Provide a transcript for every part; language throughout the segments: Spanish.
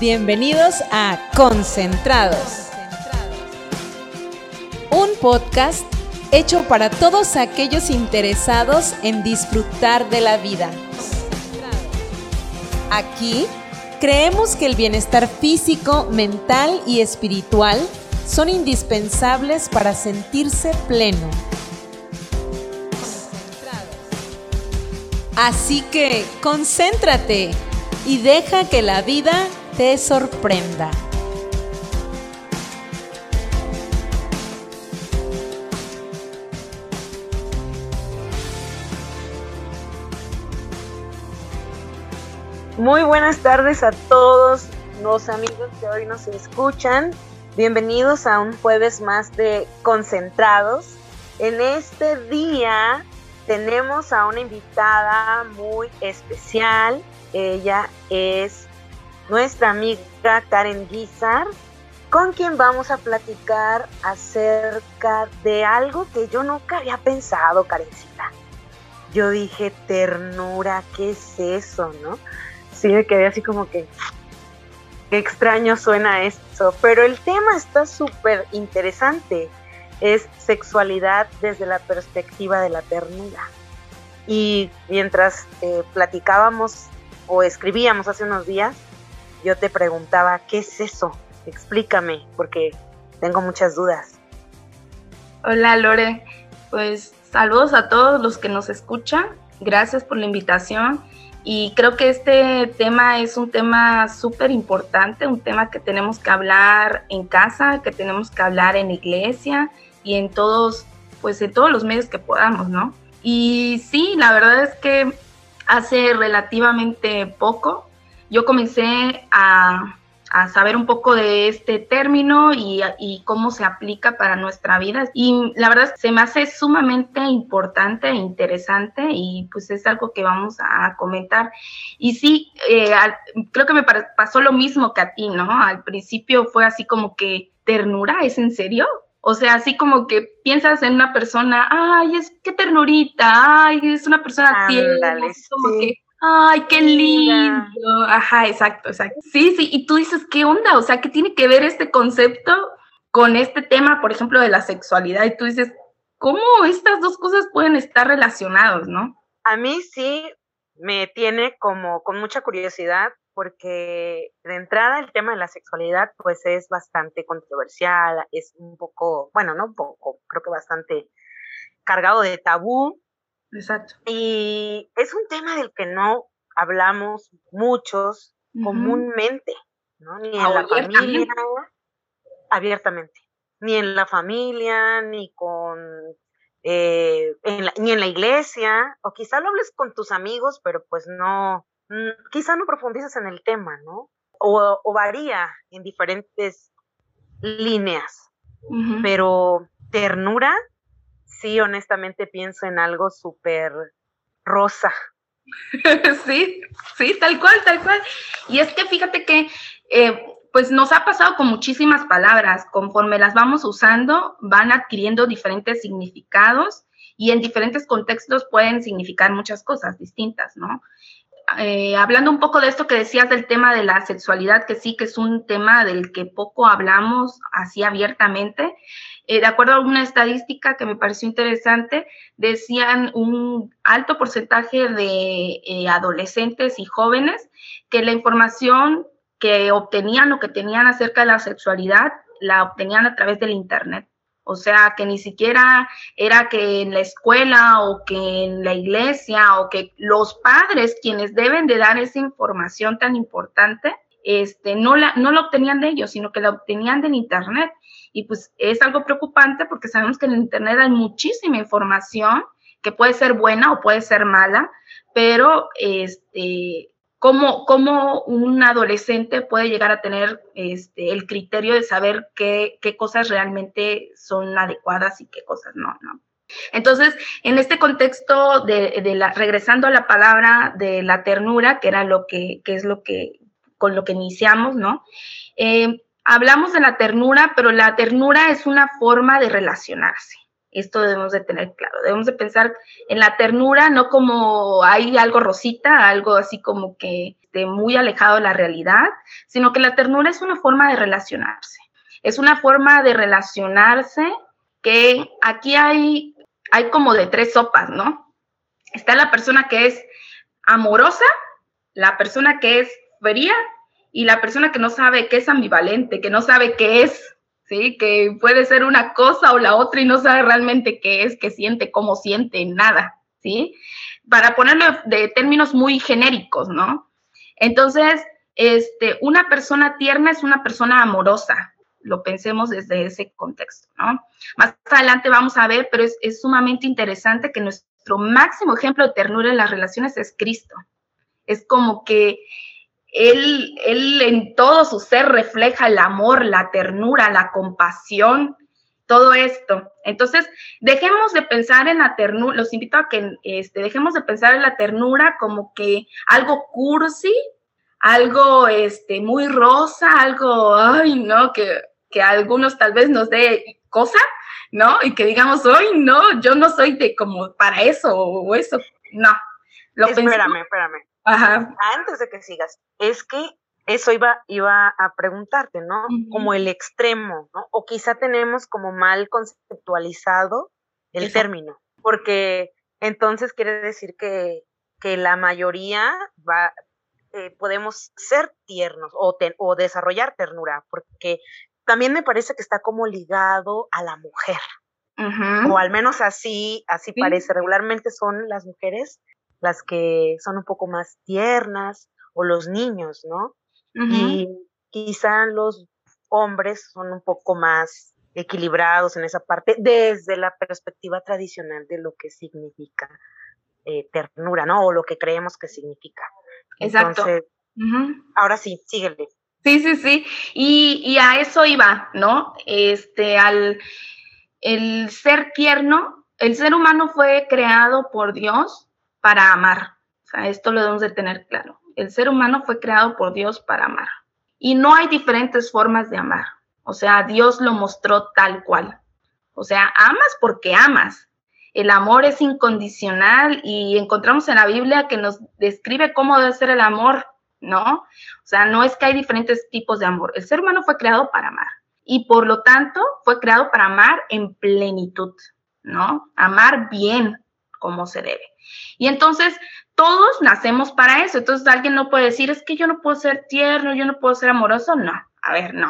Bienvenidos a Concentrados. Un podcast hecho para todos aquellos interesados en disfrutar de la vida. Aquí creemos que el bienestar físico, mental y espiritual son indispensables para sentirse pleno. Así que concéntrate y deja que la vida te sorprenda. Muy buenas tardes a todos los amigos que hoy nos escuchan. Bienvenidos a un jueves más de Concentrados. En este día tenemos a una invitada muy especial. Ella es nuestra amiga Karen Guizar, con quien vamos a platicar acerca de algo que yo nunca había pensado, Karencita. Yo dije, ternura, ¿qué es eso, no? Sí, me quedé así como que, qué extraño suena esto, pero el tema está súper interesante. Es sexualidad desde la perspectiva de la ternura. Y mientras eh, platicábamos o escribíamos hace unos días, yo te preguntaba, ¿qué es eso? Explícame, porque tengo muchas dudas. Hola Lore, pues saludos a todos los que nos escuchan, gracias por la invitación y creo que este tema es un tema súper importante, un tema que tenemos que hablar en casa, que tenemos que hablar en iglesia y en todos, pues en todos los medios que podamos, ¿no? Y sí, la verdad es que hace relativamente poco yo comencé a, saber un poco de este término y, y, cómo se aplica para nuestra vida. Y la verdad se me hace sumamente importante e interesante y pues es algo que vamos a comentar. Y sí, eh, creo que me pasó lo mismo que a ti, ¿no? Al principio fue así como que, ternura, ¿es en serio? O sea, así como que piensas en una persona, ay, es qué ternurita, ay, es una persona tierna, como que Ay, qué lindo. Ajá, exacto, exacto. Sí, sí, y tú dices, ¿qué onda? O sea, ¿qué tiene que ver este concepto con este tema, por ejemplo, de la sexualidad? Y tú dices, ¿cómo estas dos cosas pueden estar relacionadas, no? A mí sí me tiene como con mucha curiosidad porque de entrada el tema de la sexualidad pues es bastante controversial, es un poco, bueno, no un poco, creo que bastante cargado de tabú Exacto. Y es un tema del que no hablamos muchos comúnmente, ¿no? Ni en la familia, abiertamente, ni en la familia, ni con, eh, ni en la iglesia, o quizá lo hables con tus amigos, pero pues no, quizá no profundices en el tema, ¿no? O, varía en diferentes líneas, pero ternura sí, honestamente pienso en algo súper rosa. sí, sí, tal cual, tal cual. Y es que fíjate que, eh, pues nos ha pasado con muchísimas palabras, conforme las vamos usando, van adquiriendo diferentes significados y en diferentes contextos pueden significar muchas cosas distintas, ¿no? Eh, hablando un poco de esto que decías del tema de la sexualidad, que sí que es un tema del que poco hablamos así abiertamente, eh, de acuerdo a una estadística que me pareció interesante, decían un alto porcentaje de eh, adolescentes y jóvenes que la información que obtenían o que tenían acerca de la sexualidad la obtenían a través del Internet. O sea, que ni siquiera era que en la escuela o que en la iglesia o que los padres quienes deben de dar esa información tan importante, este, no, la, no la obtenían de ellos, sino que la obtenían del Internet. Y pues es algo preocupante porque sabemos que en Internet hay muchísima información que puede ser buena o puede ser mala, pero este, cómo, un adolescente puede llegar a tener este, el criterio de saber qué, cosas realmente son adecuadas y qué cosas no, ¿no? Entonces, en este contexto de, la, regresando a la palabra de la ternura, que era lo que, es lo que, con lo que iniciamos, ¿no? Eh, hablamos de la ternura, pero la ternura es una forma de relacionarse. Esto debemos de tener claro. Debemos de pensar en la ternura no como hay algo rosita, algo así como que esté muy alejado de la realidad, sino que la ternura es una forma de relacionarse. Es una forma de relacionarse que aquí hay, hay como de tres sopas, ¿no? Está la persona que es amorosa, la persona que es fría y la persona que no sabe qué es ambivalente, que no sabe qué es, ¿sí? Que puede ser una cosa o la otra y no sabe realmente qué es, qué siente, cómo siente, nada, ¿sí? Para ponerlo de términos muy genéricos, ¿no? Entonces, este, una persona tierna es una persona amorosa, lo pensemos desde ese contexto, ¿no? Más adelante vamos a ver, pero es, es sumamente interesante que nuestro máximo ejemplo de ternura en las relaciones es Cristo. Es como que él, él en todo su ser refleja el amor, la ternura, la compasión, todo esto. Entonces, dejemos de pensar en la ternura, los invito a que este, dejemos de pensar en la ternura como que algo cursi, algo este, muy rosa, algo, ay, no, que, que a algunos tal vez nos dé cosa, ¿no? Y que digamos, ay, no, yo no soy de como para eso o eso, no. Lo espérame, espérame. Antes de que sigas, es que eso iba, iba a preguntarte, ¿no? Como el extremo, ¿no? O quizá tenemos como mal conceptualizado el término, porque entonces quiere decir que, que la mayoría va, eh, podemos ser tiernos o, o desarrollar ternura, porque también me parece que está como ligado a la mujer. O al menos así, así parece. Regularmente son las mujeres las que son un poco más tiernas o los niños, ¿no? Y quizá los hombres son un poco más equilibrados en esa parte desde la perspectiva tradicional de lo que significa eh, ternura, ¿no? O lo que creemos que significa. Exacto. Entonces, ahora sí, síguele. Sí, sí, sí. Y, y, a eso iba, ¿no? Este, al el ser tierno, el ser humano fue creado por Dios para amar. O sea, esto lo debemos de tener claro. El ser humano fue creado por Dios para amar. Y no hay diferentes formas de amar. O sea, Dios lo mostró tal cual. O sea, amas porque amas. El amor es incondicional y encontramos en la Biblia que nos describe cómo debe ser el amor, ¿no? O sea, no es que hay diferentes tipos de amor. El ser humano fue creado para amar y por lo tanto fue creado para amar en plenitud, ¿no? Amar bien, como se debe. Y entonces todos nacemos para eso. Entonces alguien no puede decir, es que yo no puedo ser tierno, yo no puedo ser amoroso. No, a ver, no.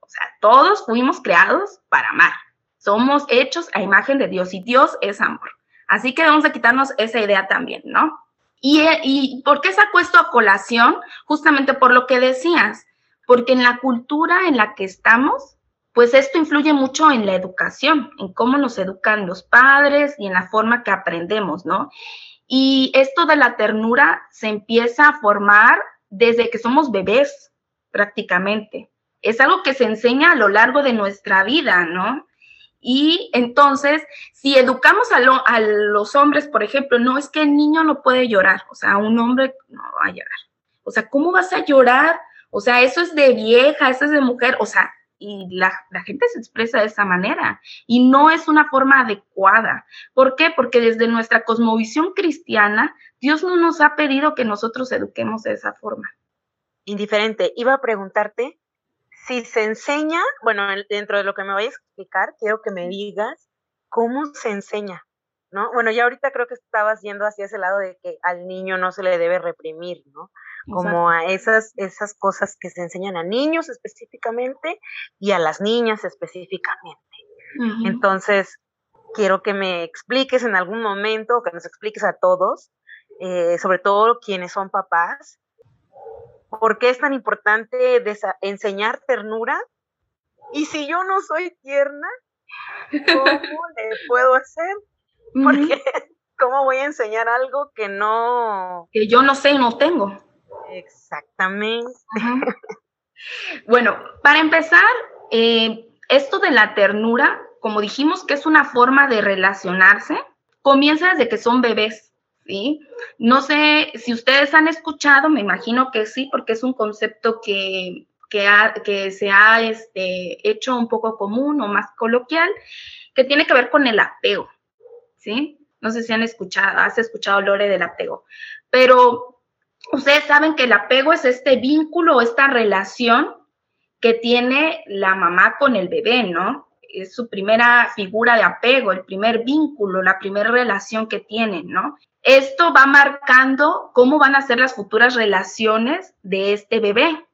O sea, todos fuimos creados para amar. Somos hechos a imagen de Dios y Dios es amor. Así que vamos a quitarnos esa idea también, ¿no? ¿Y, y por qué saco esto a colación? Justamente por lo que decías, porque en la cultura en la que estamos, pues esto influye mucho en la educación, en cómo nos educan los padres y en la forma que aprendemos, ¿no? Y esto de la ternura se empieza a formar desde que somos bebés, prácticamente. Es algo que se enseña a lo largo de nuestra vida, ¿no? Y entonces, si educamos a, a, los hombres, por ejemplo, no es que el niño no puede llorar, o sea, un hombre no va a llorar. O sea, ¿cómo vas a llorar? O sea, eso es de vieja, eso es de mujer, o sea, y la, gente se expresa de esa manera y no es una forma adecuada. ¿Por qué? Porque desde nuestra cosmovisión cristiana, Dios no nos ha pedido que nosotros eduquemos de esa forma. Indiferente. Iba a preguntarte si se enseña, bueno, dentro de lo que me vayas a explicar, quiero que me digas cómo se enseña, ¿no? Bueno, ya ahorita creo que estabas yendo hacia ese lado de que al niño no se le debe reprimir, ¿no? Como a esas, esas cosas que se enseñan a niños específicamente y a las niñas específicamente. Entonces, quiero que me expliques en algún momento, que nos expliques a todos, eh, sobre todo quienes son papás, por qué es tan importante enseñar ternura y si yo no soy tierna, ¿cómo le puedo hacer? Porque, ¿cómo voy a enseñar algo que no... Que yo no sé y no tengo. Exactamente. Bueno, para empezar, eh, esto de la ternura, como dijimos que es una forma de relacionarse, comienza desde que son bebés, ¿sí? No sé si ustedes han escuchado, me imagino que sí, porque es un concepto que, que, que se ha este, hecho un poco común o más coloquial, que tiene que ver con el apego, ¿sí? No sé si han escuchado, has escuchado, Lore, del apego, pero ustedes saben que el apego es este vínculo, esta relación que tiene la mamá con el bebé, ¿no? Es su primera figura de apego, el primer vínculo, la primera relación que tienen, ¿no? Esto va marcando cómo van a ser las futuras relaciones de este bebé.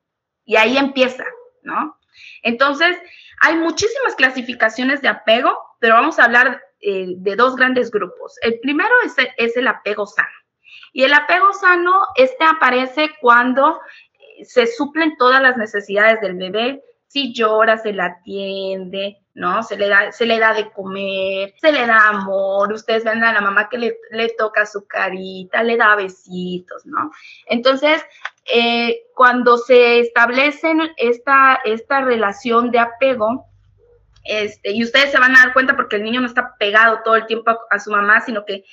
Y ahí empieza, ¿no? Entonces, hay muchísimas clasificaciones de apego, pero vamos a hablar eh, de dos grandes grupos. El primero es el apego sano. Y el apego sano, este aparece cuando eh, se suplen todas las necesidades del bebé. Si llora, se la atiende, ¿no? Se le da, se le da de comer, se le da amor. Ustedes ven a la mamá que le, le toca su carita, le da besitos, ¿no? Entonces, eh, cuando se establece esta, esta relación de apego, este, y ustedes se van a dar cuenta porque el niño no está pegado todo el tiempo a, su mamá, sino que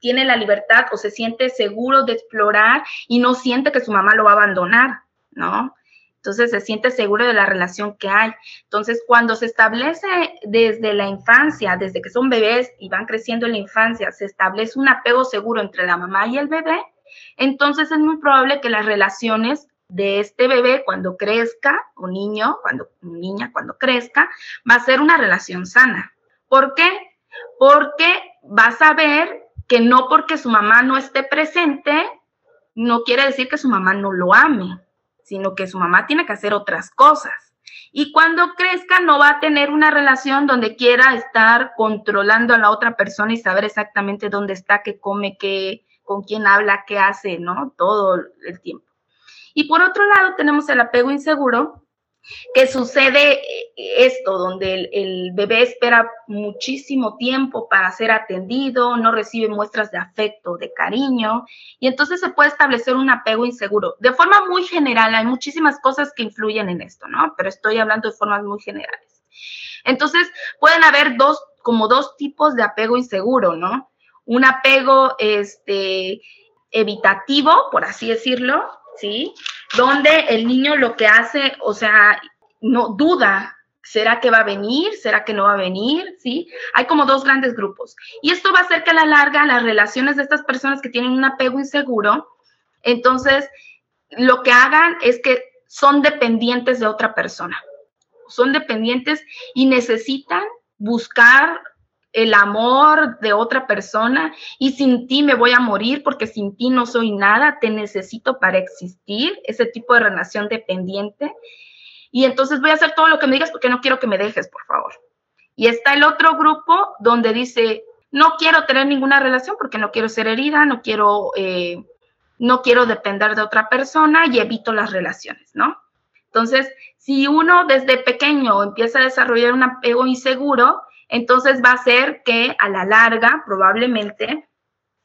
tiene la libertad o se siente seguro de explorar y no siente que su mamá lo va a abandonar, ¿no? Entonces se siente seguro de la relación que hay. Entonces, cuando se establece desde la infancia, desde que son bebés y van creciendo en la infancia, se establece un apego seguro entre la mamá y el bebé, entonces es muy probable que las relaciones de este bebé cuando crezca, o niño, cuando niña, cuando crezca, va a ser una relación sana. ¿Por qué? Porque vas a ver que no porque su mamá no esté presente, no quiere decir que su mamá no lo ame, sino que su mamá tiene que hacer otras cosas. Y cuando crezca no va a tener una relación donde quiera estar controlando a la otra persona y saber exactamente dónde está, qué come, qué, con quién habla, qué hace, ¿no? Todo el tiempo. Y por otro lado tenemos el apego inseguro, que sucede eh, esto, donde el, bebé espera muchísimo tiempo para ser atendido, no recibe muestras de afecto, de cariño, y entonces se puede establecer un apego inseguro. De forma muy general, hay muchísimas cosas que influyen en esto, ¿no? Pero estoy hablando de formas muy generales. Entonces, pueden haber dos, como dos tipos de apego inseguro, ¿no? un apego este, evitativo, por así decirlo, ¿sí? Donde el niño lo que hace, o sea, no duda, ¿será que va a venir? ¿Será que no va a venir? ¿Sí? Hay como dos grandes grupos. Y esto va a hacer que a la larga las relaciones de estas personas que tienen un apego inseguro, entonces lo que hagan es que son dependientes de otra persona. Son dependientes y necesitan buscar el amor de otra persona y sin ti me voy a morir porque sin ti no soy nada, te necesito para existir, ese tipo de relación dependiente. Y entonces voy a hacer todo lo que me digas porque no quiero que me dejes, por favor. Y está el otro grupo donde dice, no quiero tener ninguna relación porque no quiero ser herida, no quiero, eh, no quiero depender de otra persona y evito las relaciones, ¿no? Entonces, si uno desde pequeño empieza a desarrollar un apego inseguro, entonces va a ser que a la larga probablemente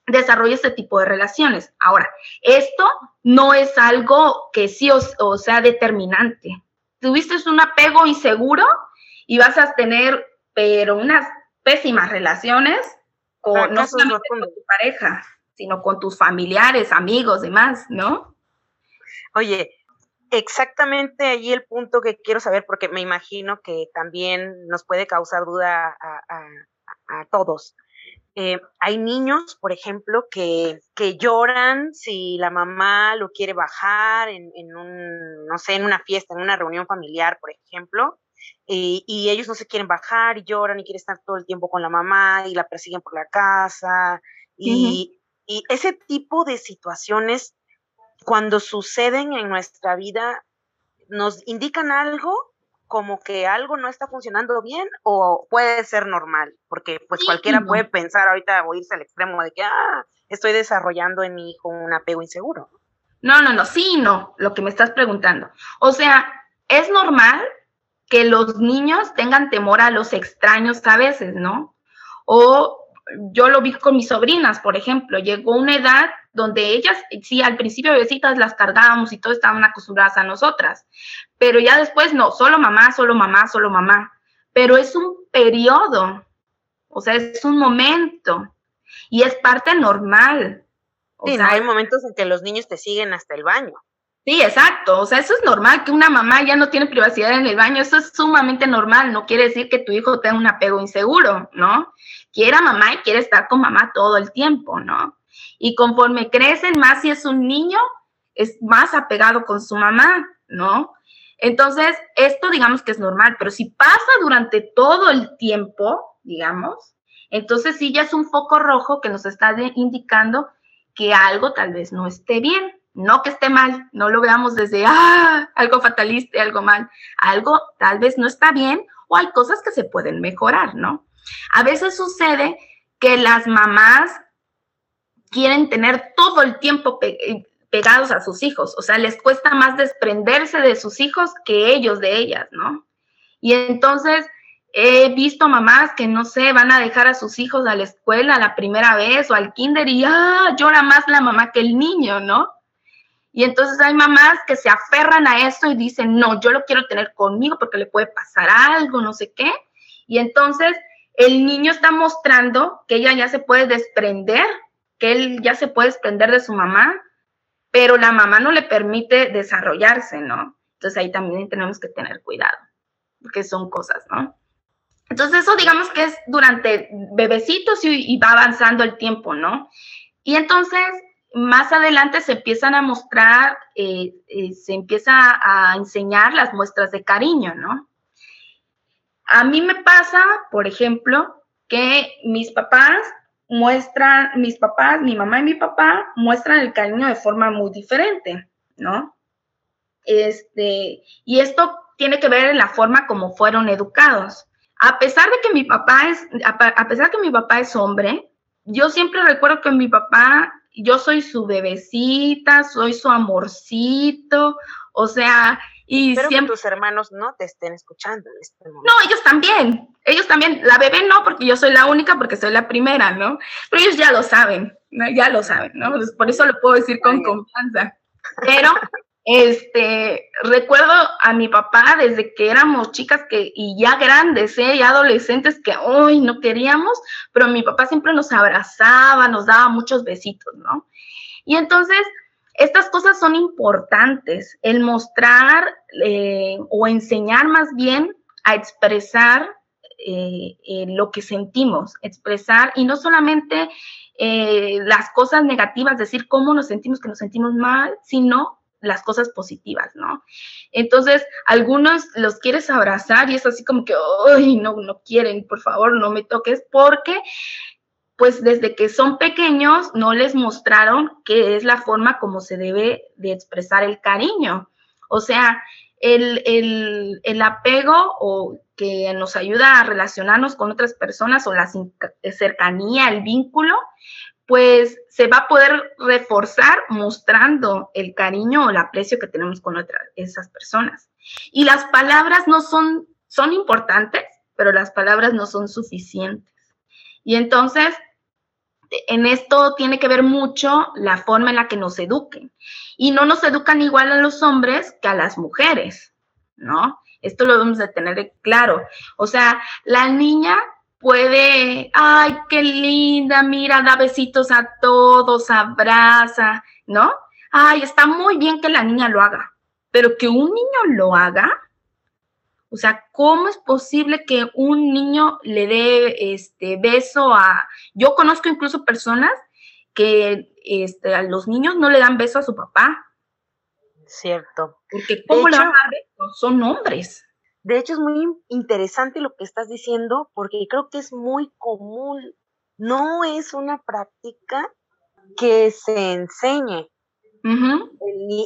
desarrolle este tipo de relaciones. Ahora, esto no es algo que sí o, sea determinante. Tuviste un apego inseguro y vas a tener, pero unas pésimas relaciones con, no solamente con tu pareja, sino con tus familiares, amigos, demás, ¿no? Oye, exactamente ahí el punto que quiero saber, porque me imagino que también nos puede causar duda a, todos. Eh, hay niños, por ejemplo, que, que, lloran si la mamá lo quiere bajar en, en, un, no sé, en una fiesta, en una reunión familiar, por ejemplo, y, y, ellos no se quieren bajar y lloran y quieren estar todo el tiempo con la mamá y la persiguen por la casa. Y, y ese tipo de situaciones cuando suceden en nuestra vida, nos indican algo como que algo no está funcionando bien o puede ser normal, porque pues cualquiera puede pensar ahorita o irse al extremo de que, ah, estoy desarrollando en mi hijo un apego inseguro. No, no, no, sí, no, lo que me estás preguntando. O sea, es normal que los niños tengan temor a los extraños a veces, ¿no? O yo lo vi con mis sobrinas, por ejemplo, llegó una edad donde ellas, sí, al principio bebecitas las cargábamos y todo estaban acostumbradas a nosotras, pero ya después no, solo mamá, solo mamá, solo mamá, pero es un periodo, o sea, es un momento y es parte normal. sí, hay momentos en que los niños te siguen hasta el baño. Sí, exacto. O sea, eso es normal que una mamá ya no tiene privacidad en el baño. Eso es sumamente normal. No quiere decir que tu hijo tenga un apego inseguro, ¿no? Quiere mamá y quiere estar con mamá todo el tiempo, ¿no? Y conforme crecen más, si es un niño, es más apegado con su mamá, ¿no? Entonces, esto digamos que es normal, pero si pasa durante todo el tiempo, digamos, entonces sí ya es un foco rojo que nos está indicando que algo tal vez no esté bien. No que esté mal, no lo veamos desde, ah, algo fatalista, algo mal. Algo tal vez no está bien o hay cosas que se pueden mejorar, ¿no? A veces sucede que las mamás quieren tener todo el tiempo eh, pegados a sus hijos, o sea, les cuesta más desprenderse de sus hijos que ellos de ellas, ¿no? Y entonces he visto mamás que no sé, van a dejar a sus hijos a la escuela la primera vez o al kinder y ah, llora más la mamá que el niño, ¿no? Y entonces hay mamás que se aferran a eso y dicen, no, yo lo quiero tener conmigo porque le puede pasar algo, no sé qué. Y entonces el niño está mostrando que ella ya se puede desprender, que él ya se puede desprender de su mamá, pero la mamá no le permite desarrollarse, ¿no? Entonces ahí también tenemos que tener cuidado, porque son cosas, ¿no? Entonces eso digamos que es durante bebecitos y, va avanzando el tiempo, ¿no? Y entonces más adelante se empiezan a mostrar, eh, eh, se empieza a enseñar las muestras de cariño, ¿no? A mí me pasa, por ejemplo, que mis papás muestran, mis papás, mi mamá y mi papá muestran el cariño de forma muy diferente, ¿no? Este, y esto tiene que ver en la forma como fueron educados. A pesar de que mi papá es, a pesar que mi papá es hombre, yo siempre recuerdo que mi papá yo soy su bebecita, soy su amorcito, o sea, y siempre... tus hermanos no te estén escuchando en este momento. No, ellos también, ellos también, la bebé no, porque yo soy la única, porque soy la primera, ¿no? Pero ellos ya lo saben, ya lo saben, ¿no? por eso lo puedo decir con confianza. Pero este, recuerdo a mi papá desde que éramos chicas que, y ya grandes, ¿eh? ya adolescentes que hoy no queríamos, pero mi papá siempre nos abrazaba, nos daba muchos besitos, ¿no? Y entonces, estas cosas son importantes, el mostrar eh, o enseñar más bien a expresar eh, eh, lo que sentimos, expresar y no solamente las cosas negativas, decir cómo nos sentimos, que nos sentimos mal, sino las cosas positivas, ¿no? Entonces, algunos los quieres abrazar y es así como que, ay, no, no quieren, por favor, no me toques, porque pues desde que son pequeños no les mostraron que es la forma como se debe de expresar el cariño. O sea, el, el, el, apego o que nos ayuda a relacionarnos con otras personas o la cercanía, el vínculo, pues se va a poder reforzar mostrando el cariño o el aprecio que tenemos con otras, esas personas. Y las palabras no son, son importantes, pero las palabras no son suficientes. Y entonces, en esto tiene que ver mucho la forma en la que nos eduquen. Y no nos educan igual a los hombres que a las mujeres, ¿no? Esto lo debemos de tener claro. O sea, la niña puede, ay, qué linda, mira, da besitos a todos, abraza, ¿no? Ay, está muy bien que la niña lo haga, pero que un niño lo haga, o sea, ¿cómo es posible que un niño le dé este beso a... Yo conozco incluso personas que este, a los niños no le dan beso a su papá. Cierto. Porque ¿cómo le van a dar beso? Son hombres. De hecho, es muy interesante lo que estás diciendo porque creo que es muy común. No es una práctica que se enseñe.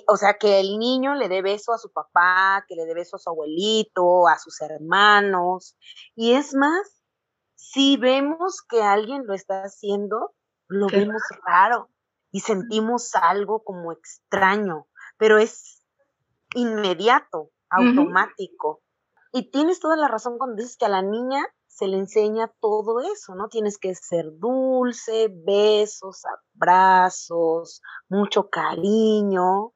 o sea, que el niño le dé beso a su papá, que le dé beso a su abuelito, a sus hermanos. Y es más, si vemos que alguien lo está haciendo, lo vemos raro y sentimos algo como extraño, pero es inmediato, automático. Y tienes toda la razón cuando dices que a la niña se le enseña todo eso, ¿no? Tienes que ser dulce, besos, abrazos, mucho cariño.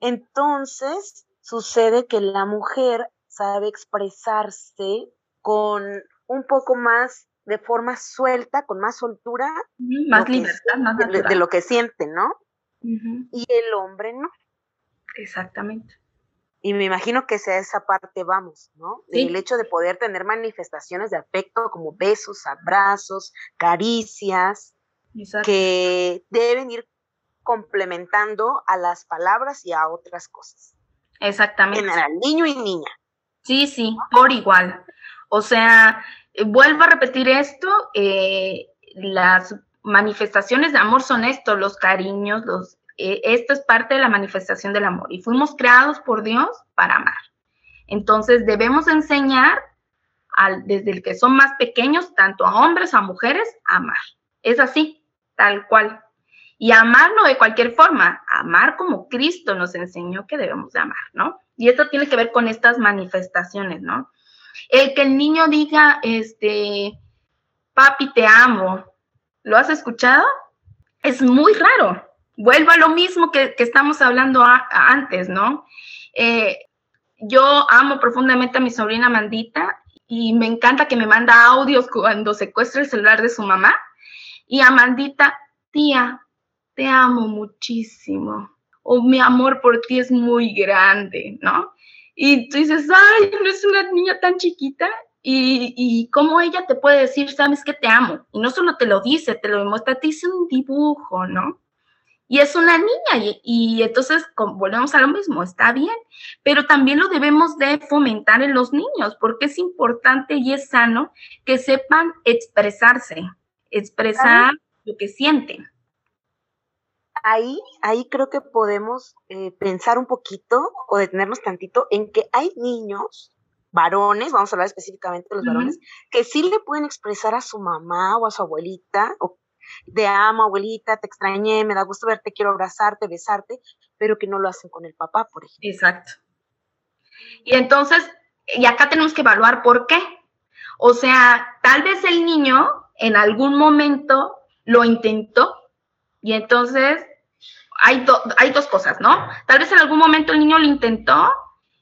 Entonces, sucede que la mujer sabe expresarse con un poco más de forma suelta, con más soltura. Más libertad, más de, de, lo que siente, ¿no? Y el hombre no. Exactamente. Y me imagino que sea esa parte vamos, ¿no? El hecho de poder tener manifestaciones de afecto como besos, abrazos, caricias, que deben ir complementando a las palabras y a otras cosas. Exactamente. General, niño y niña. Sí, sí, por igual. O sea, eh, vuelvo a repetir esto, eh, las manifestaciones de amor son esto, los cariños, los, eh, esto es parte de la manifestación del amor y fuimos creados por Dios para amar. Entonces debemos enseñar al, desde el que son más pequeños, tanto a hombres, a mujeres, a amar. Es así, tal cual. Y amarlo de cualquier forma, amar como Cristo nos enseñó que debemos de amar, ¿no? Y esto tiene que ver con estas manifestaciones, ¿no? El que el niño diga, este, papi, te amo, ¿lo has escuchado? Es muy raro. Vuelvo a lo mismo que, estamos hablando antes, ¿no? Eh, yo amo profundamente a mi sobrina Mandita y me encanta que me manda audios cuando secuestra el celular de su mamá. Y a Mandita, tía, te amo muchísimo. O mi amor por ti es muy grande, ¿no? Y tú dices, ay, no es una niña tan chiquita. Y, y cómo ella te puede decir, sabes que te amo. Y no solo te lo dice, te lo demuestra, te dice un dibujo, ¿no? Y es una niña y, entonces volvemos a lo mismo, está bien, pero también lo debemos de fomentar en los niños porque es importante y es sano que sepan expresarse, expresar lo que sienten. Ahí, ahí creo que podemos eh, pensar un poquito o detenernos tantito en que hay niños, varones, vamos a hablar específicamente de los varones, que sí le pueden expresar a su mamá o a su abuelita, o de amo, abuelita, te extrañé, me da gusto verte, quiero abrazarte, besarte, pero que no lo hacen con el papá, por ejemplo. Exacto. Y entonces, y acá tenemos que evaluar por qué. O sea, tal vez el niño en algún momento lo intentó y entonces hay, hay dos cosas, ¿no? Tal vez en algún momento el niño lo intentó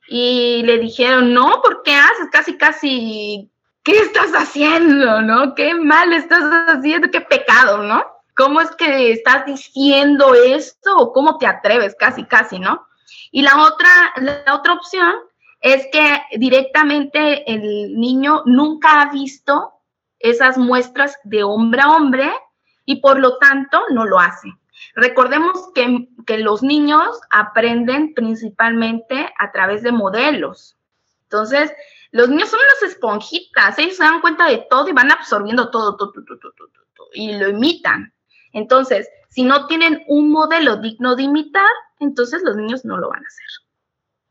y le dijeron, no, ¿por qué haces? Casi, casi, ¿qué estás haciendo, no? ¿Qué mal estás haciendo? ¿Qué pecado, no? ¿Cómo es que estás diciendo esto cómo te atreves? Casi, casi, ¿no? Y la otra, la otra opción es que directamente el niño nunca ha visto esas muestras de hombre a hombre y por lo tanto no lo hace. Recordemos que, los niños aprenden principalmente a través de modelos. Entonces, los niños son unas esponjitas, ellos se dan cuenta de todo y van absorbiendo todo, todo, todo, todo, todo, todo y lo imitan. Entonces, si no tienen un modelo digno de imitar, entonces los niños no lo van a hacer.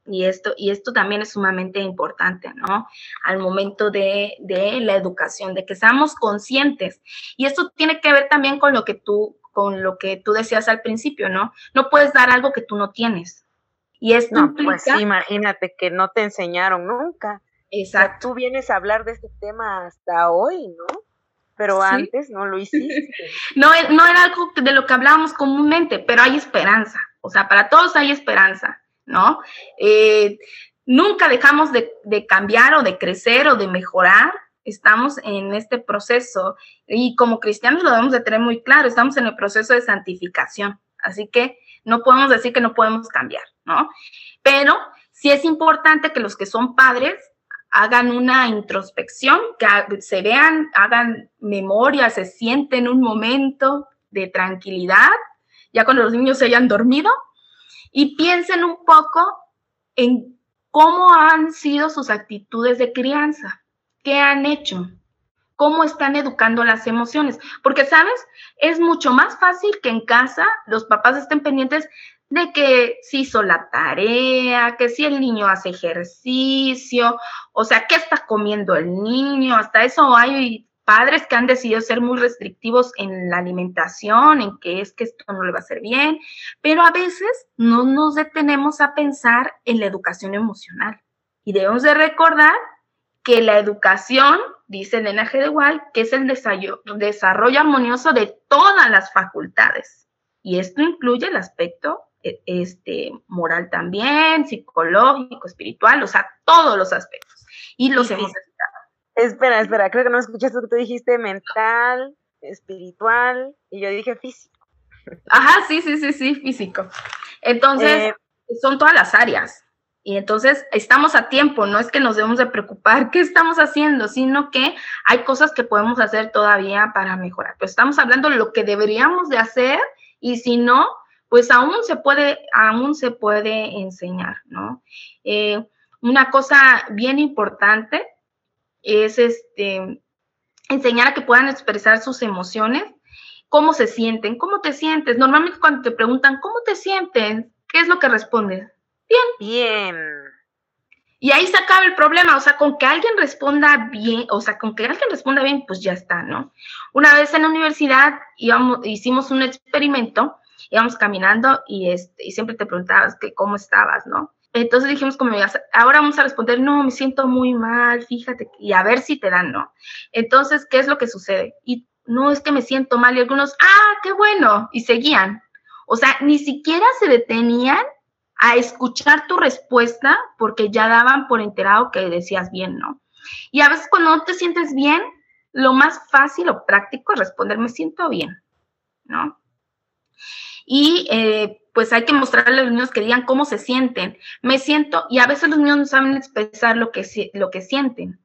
Y esto, y esto también es sumamente importante, ¿no? Al momento de, de la educación, de que seamos conscientes. Y esto tiene que ver también con lo que tú, con lo que tú decías al principio, ¿no? No puedes dar algo que tú no tienes. Y esto no, pues imagínate que no te enseñaron nunca. Exacto. tú vienes a hablar de este tema hasta hoy, ¿no? Pero antes no lo hiciste. no, no era algo de lo que hablábamos comúnmente, pero hay esperanza. O sea, para todos hay esperanza, ¿no? Eh, nunca dejamos de, de cambiar o de crecer o de mejorar estamos en este proceso y como cristianos lo debemos de tener muy claro, estamos en el proceso de santificación, así que no podemos decir que no podemos cambiar, ¿no? Pero sí es importante que los que son padres hagan una introspección, que se vean, hagan memoria, se sienten un momento de tranquilidad, ya cuando los niños se hayan dormido, y piensen un poco en cómo han sido sus actitudes de crianza. ¿Qué han hecho? ¿Cómo están educando las emociones? Porque, ¿sabes? Es mucho más fácil que en casa los papás estén pendientes de que si hizo la tarea, que si el niño hace ejercicio, o sea, qué está comiendo el niño. Hasta eso hay padres que han decidido ser muy restrictivos en la alimentación, en que es que esto no le va a hacer bien, pero a veces no nos detenemos a pensar en la educación emocional. Y debemos de recordar que la educación, dice Elena G. de Waal, que es el desarrollo, armonioso de todas las facultades. Y esto incluye el aspecto este, moral también, psicológico, espiritual, o sea, todos los aspectos. Y los hemos necesitado. Espera, espera, creo que no escuchaste lo que tú dijiste, mental, espiritual, y yo dije físico. Ajá, sí, sí, sí, sí, físico. Entonces... Eh, son todas las áreas. Y entonces estamos a tiempo, no es que nos debemos de preocupar qué estamos haciendo, sino que hay cosas que podemos hacer todavía para mejorar. Pero estamos hablando de lo que deberíamos de hacer y si no, pues aún se puede, aún se puede enseñar, ¿no? Eh, una cosa bien importante es este, enseñar a que puedan expresar sus emociones, cómo se sienten, cómo te sientes. Normalmente cuando te preguntan, ¿cómo te sientes? ¿Qué es lo que respondes? Bien. Bien. Y ahí se acaba el problema, o sea, con que alguien responda bien, o sea, con que alguien responda bien, pues ya está, ¿no? Una vez en la universidad íbamos, hicimos un experimento, íbamos caminando y, este, y siempre te preguntabas que cómo estabas, ¿no? Entonces dijimos como, ahora vamos a responder, no, me siento muy mal, fíjate, y a ver si te dan, ¿no? Entonces, ¿qué es lo que sucede? Y no es que me siento mal y algunos, ah, qué bueno, y seguían. O sea, ni siquiera se detenían a escuchar tu respuesta porque ya daban por enterado que decías bien, ¿no? Y a veces cuando no te sientes bien, lo más fácil o práctico es responder, me siento bien, ¿no? Y eh, pues hay que mostrarle a los niños que digan cómo se sienten. Me siento, y a veces los niños no saben expresar lo que, lo que sienten.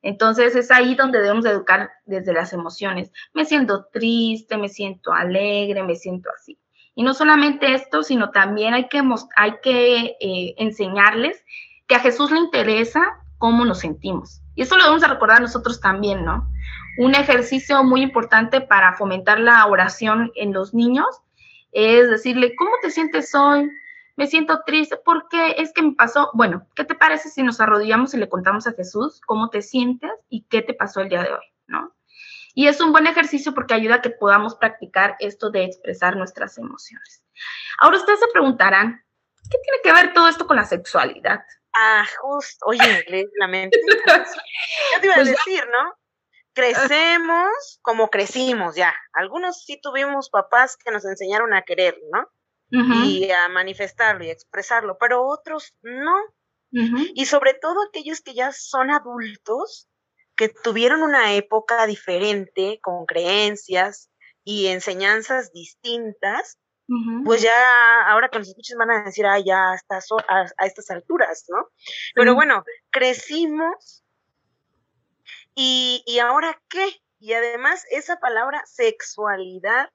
Entonces es ahí donde debemos educar desde las emociones. Me siento triste, me siento alegre, me siento así. Y no solamente esto, sino también hay que, hay que eh, enseñarles que a Jesús le interesa cómo nos sentimos. Y eso lo debemos recordar nosotros también, ¿no? Un ejercicio muy importante para fomentar la oración en los niños es decirle, ¿cómo te sientes hoy? Me siento triste, ¿por qué? Es que me pasó, bueno, ¿qué te parece si nos arrodillamos y le contamos a Jesús cómo te sientes y qué te pasó el día de hoy, ¿no? Y es un buen ejercicio porque ayuda a que podamos practicar esto de expresar nuestras emociones. Ahora ustedes se preguntarán, ¿qué tiene que ver todo esto con la sexualidad? Ah, justo, oye, la mente. Yo te iba a pues decir, ¿no? Crecemos como crecimos ya. Algunos sí tuvimos papás que nos enseñaron a querer, ¿no? Y a manifestarlo y a expresarlo, pero otros no. Y sobre todo aquellos que ya son adultos, que tuvieron una época diferente, con creencias y enseñanzas distintas, pues ya ahora que nos escuches van a decir, ah, ya a, a, estas alturas, ¿no? Pero bueno, crecimos y, y ahora qué? Y además esa palabra sexualidad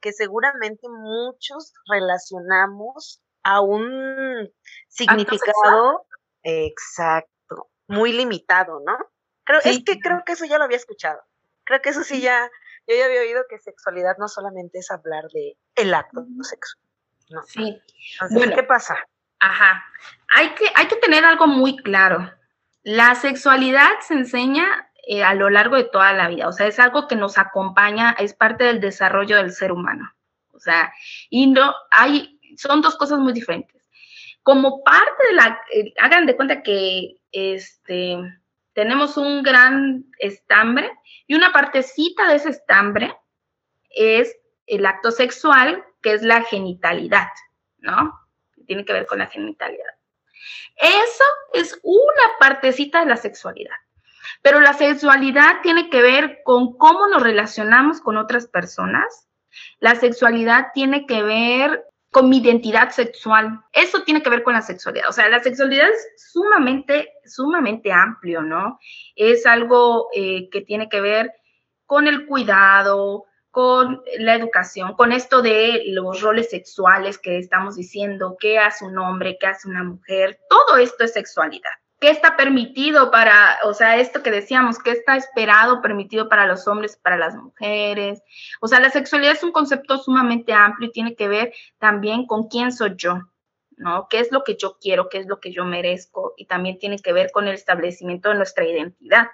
que seguramente muchos relacionamos a un significado exacto, muy limitado, ¿no? Creo, Es que creo que eso ya lo había escuchado. Creo que eso sí ya, yo ya había oído que sexualidad no solamente es hablar de el acto de sexo. No. Sí. bueno, ¿qué pasa? Ajá. Hay que, hay que tener algo muy claro. La sexualidad se enseña eh, a lo largo de toda la vida, o sea, es algo que nos acompaña, es parte del desarrollo del ser humano. O sea, y no hay, son dos cosas muy diferentes. Como parte de la, eh, hagan de cuenta que este, tenemos un gran estambre y una partecita de ese estambre es el acto sexual, que es la genitalidad, ¿no? Tiene que ver con la genitalidad. Eso es una partecita de la sexualidad. Pero la sexualidad tiene que ver con cómo nos relacionamos con otras personas. La sexualidad tiene que ver con mi identidad sexual. Eso tiene que ver con la sexualidad. O sea, la sexualidad es sumamente, sumamente amplio, ¿no? Es algo eh, que tiene que ver con el cuidado, con la educación, con esto de los roles sexuales que estamos diciendo, qué hace un hombre, qué hace una mujer. Todo esto es sexualidad qué está permitido para, o sea, esto que decíamos, qué está esperado, permitido para los hombres, para las mujeres. O sea, la sexualidad es un concepto sumamente amplio y tiene que ver también con quién soy yo, ¿no? ¿Qué es lo que yo quiero, qué es lo que yo merezco? Y también tiene que ver con el establecimiento de nuestra identidad.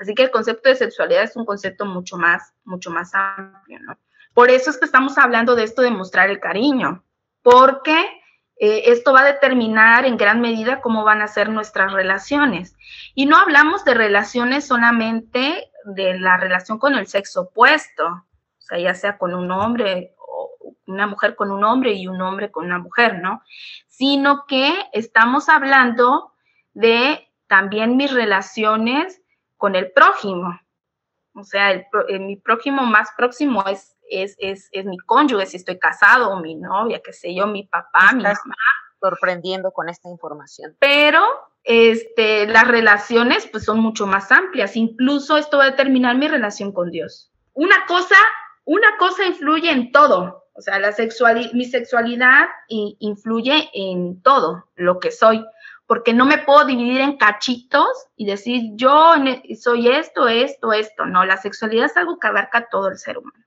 Así que el concepto de sexualidad es un concepto mucho más, mucho más amplio, ¿no? Por eso es que estamos hablando de esto de mostrar el cariño, porque eh, esto va a determinar en gran medida cómo van a ser nuestras relaciones. Y no hablamos de relaciones solamente de la relación con el sexo opuesto, o sea, ya sea con un hombre o una mujer con un hombre y un hombre con una mujer, ¿no? Sino que estamos hablando de también mis relaciones con el prójimo. O sea, el, eh, mi prójimo más próximo es es, es, es mi cónyuge, si estoy casado, o mi novia, qué sé yo, mi papá, mi mamá, sorprendiendo con esta información. Pero este, las relaciones pues son mucho más amplias. Incluso esto va a determinar mi relación con Dios. Una cosa, una cosa influye en todo. O sea, la sexualidad, mi sexualidad influye en todo lo que soy, porque no me puedo dividir en cachitos y decir yo soy esto, esto, esto. No, la sexualidad es algo que abarca todo el ser humano.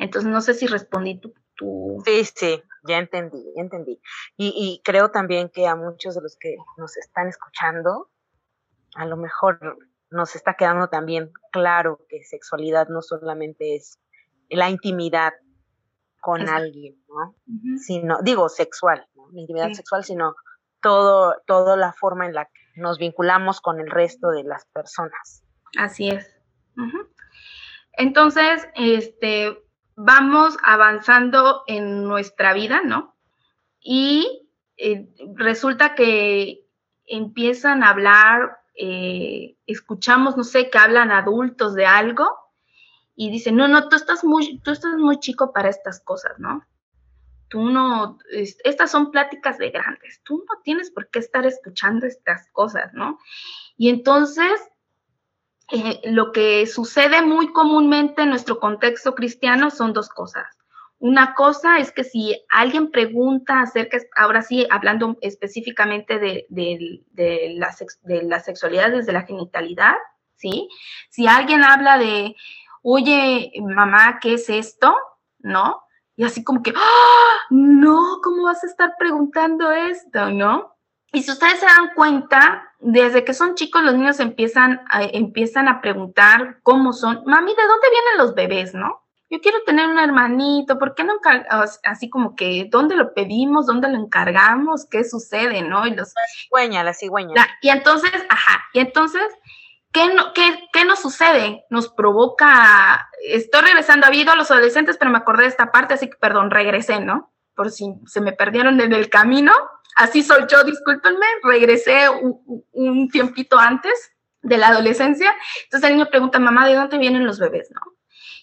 Entonces, no sé si respondí tu... tu... Sí, sí, ya entendí, ya entendí. Y, y creo también que a muchos de los que nos están escuchando, a lo mejor nos está quedando también claro que sexualidad no solamente es la intimidad con alguien, ¿no? Sino, digo, sexual, ¿no? intimidad sexual, sino todo, toda la forma en la que nos vinculamos con el resto de las personas. Así es. Entonces, este, vamos avanzando en nuestra vida, ¿no? Y eh, resulta que empiezan a hablar, eh, escuchamos, no sé, que hablan adultos de algo y dicen, no, no, tú estás muy, tú estás muy chico para estas cosas, ¿no? Tú no, estas son pláticas de grandes, tú no tienes por qué estar escuchando estas cosas, ¿no? Y entonces, eh, lo que sucede muy comúnmente en nuestro contexto cristiano son dos cosas. Una cosa es que si alguien pregunta acerca, ahora sí, hablando específicamente de, de, la, de la sexualidad desde la genitalidad, ¿sí? Si alguien habla de, oye, mamá, ¿qué es esto? ¿No? Y así como que, ¡Ah! no, ¿cómo vas a estar preguntando esto? ¿No? Y si ustedes se dan cuenta, desde que son chicos los niños empiezan a, empiezan a preguntar cómo son, mami, ¿de dónde vienen los bebés? ¿No? Yo quiero tener un hermanito, ¿por qué no así como que dónde lo pedimos, dónde lo encargamos, qué sucede, ¿no? Y los la cigüeña, la cigüeña. y entonces, ajá, y entonces ¿Qué, no, qué, qué, nos sucede? Nos provoca, estoy regresando, a ido a los adolescentes, pero me acordé de esta parte, así que perdón, regresé, ¿no? Por si se me perdieron en el camino, así soy yo, discúlpenme, regresé un, un tiempito antes de la adolescencia, entonces el niño pregunta, mamá, ¿de dónde vienen los bebés, no?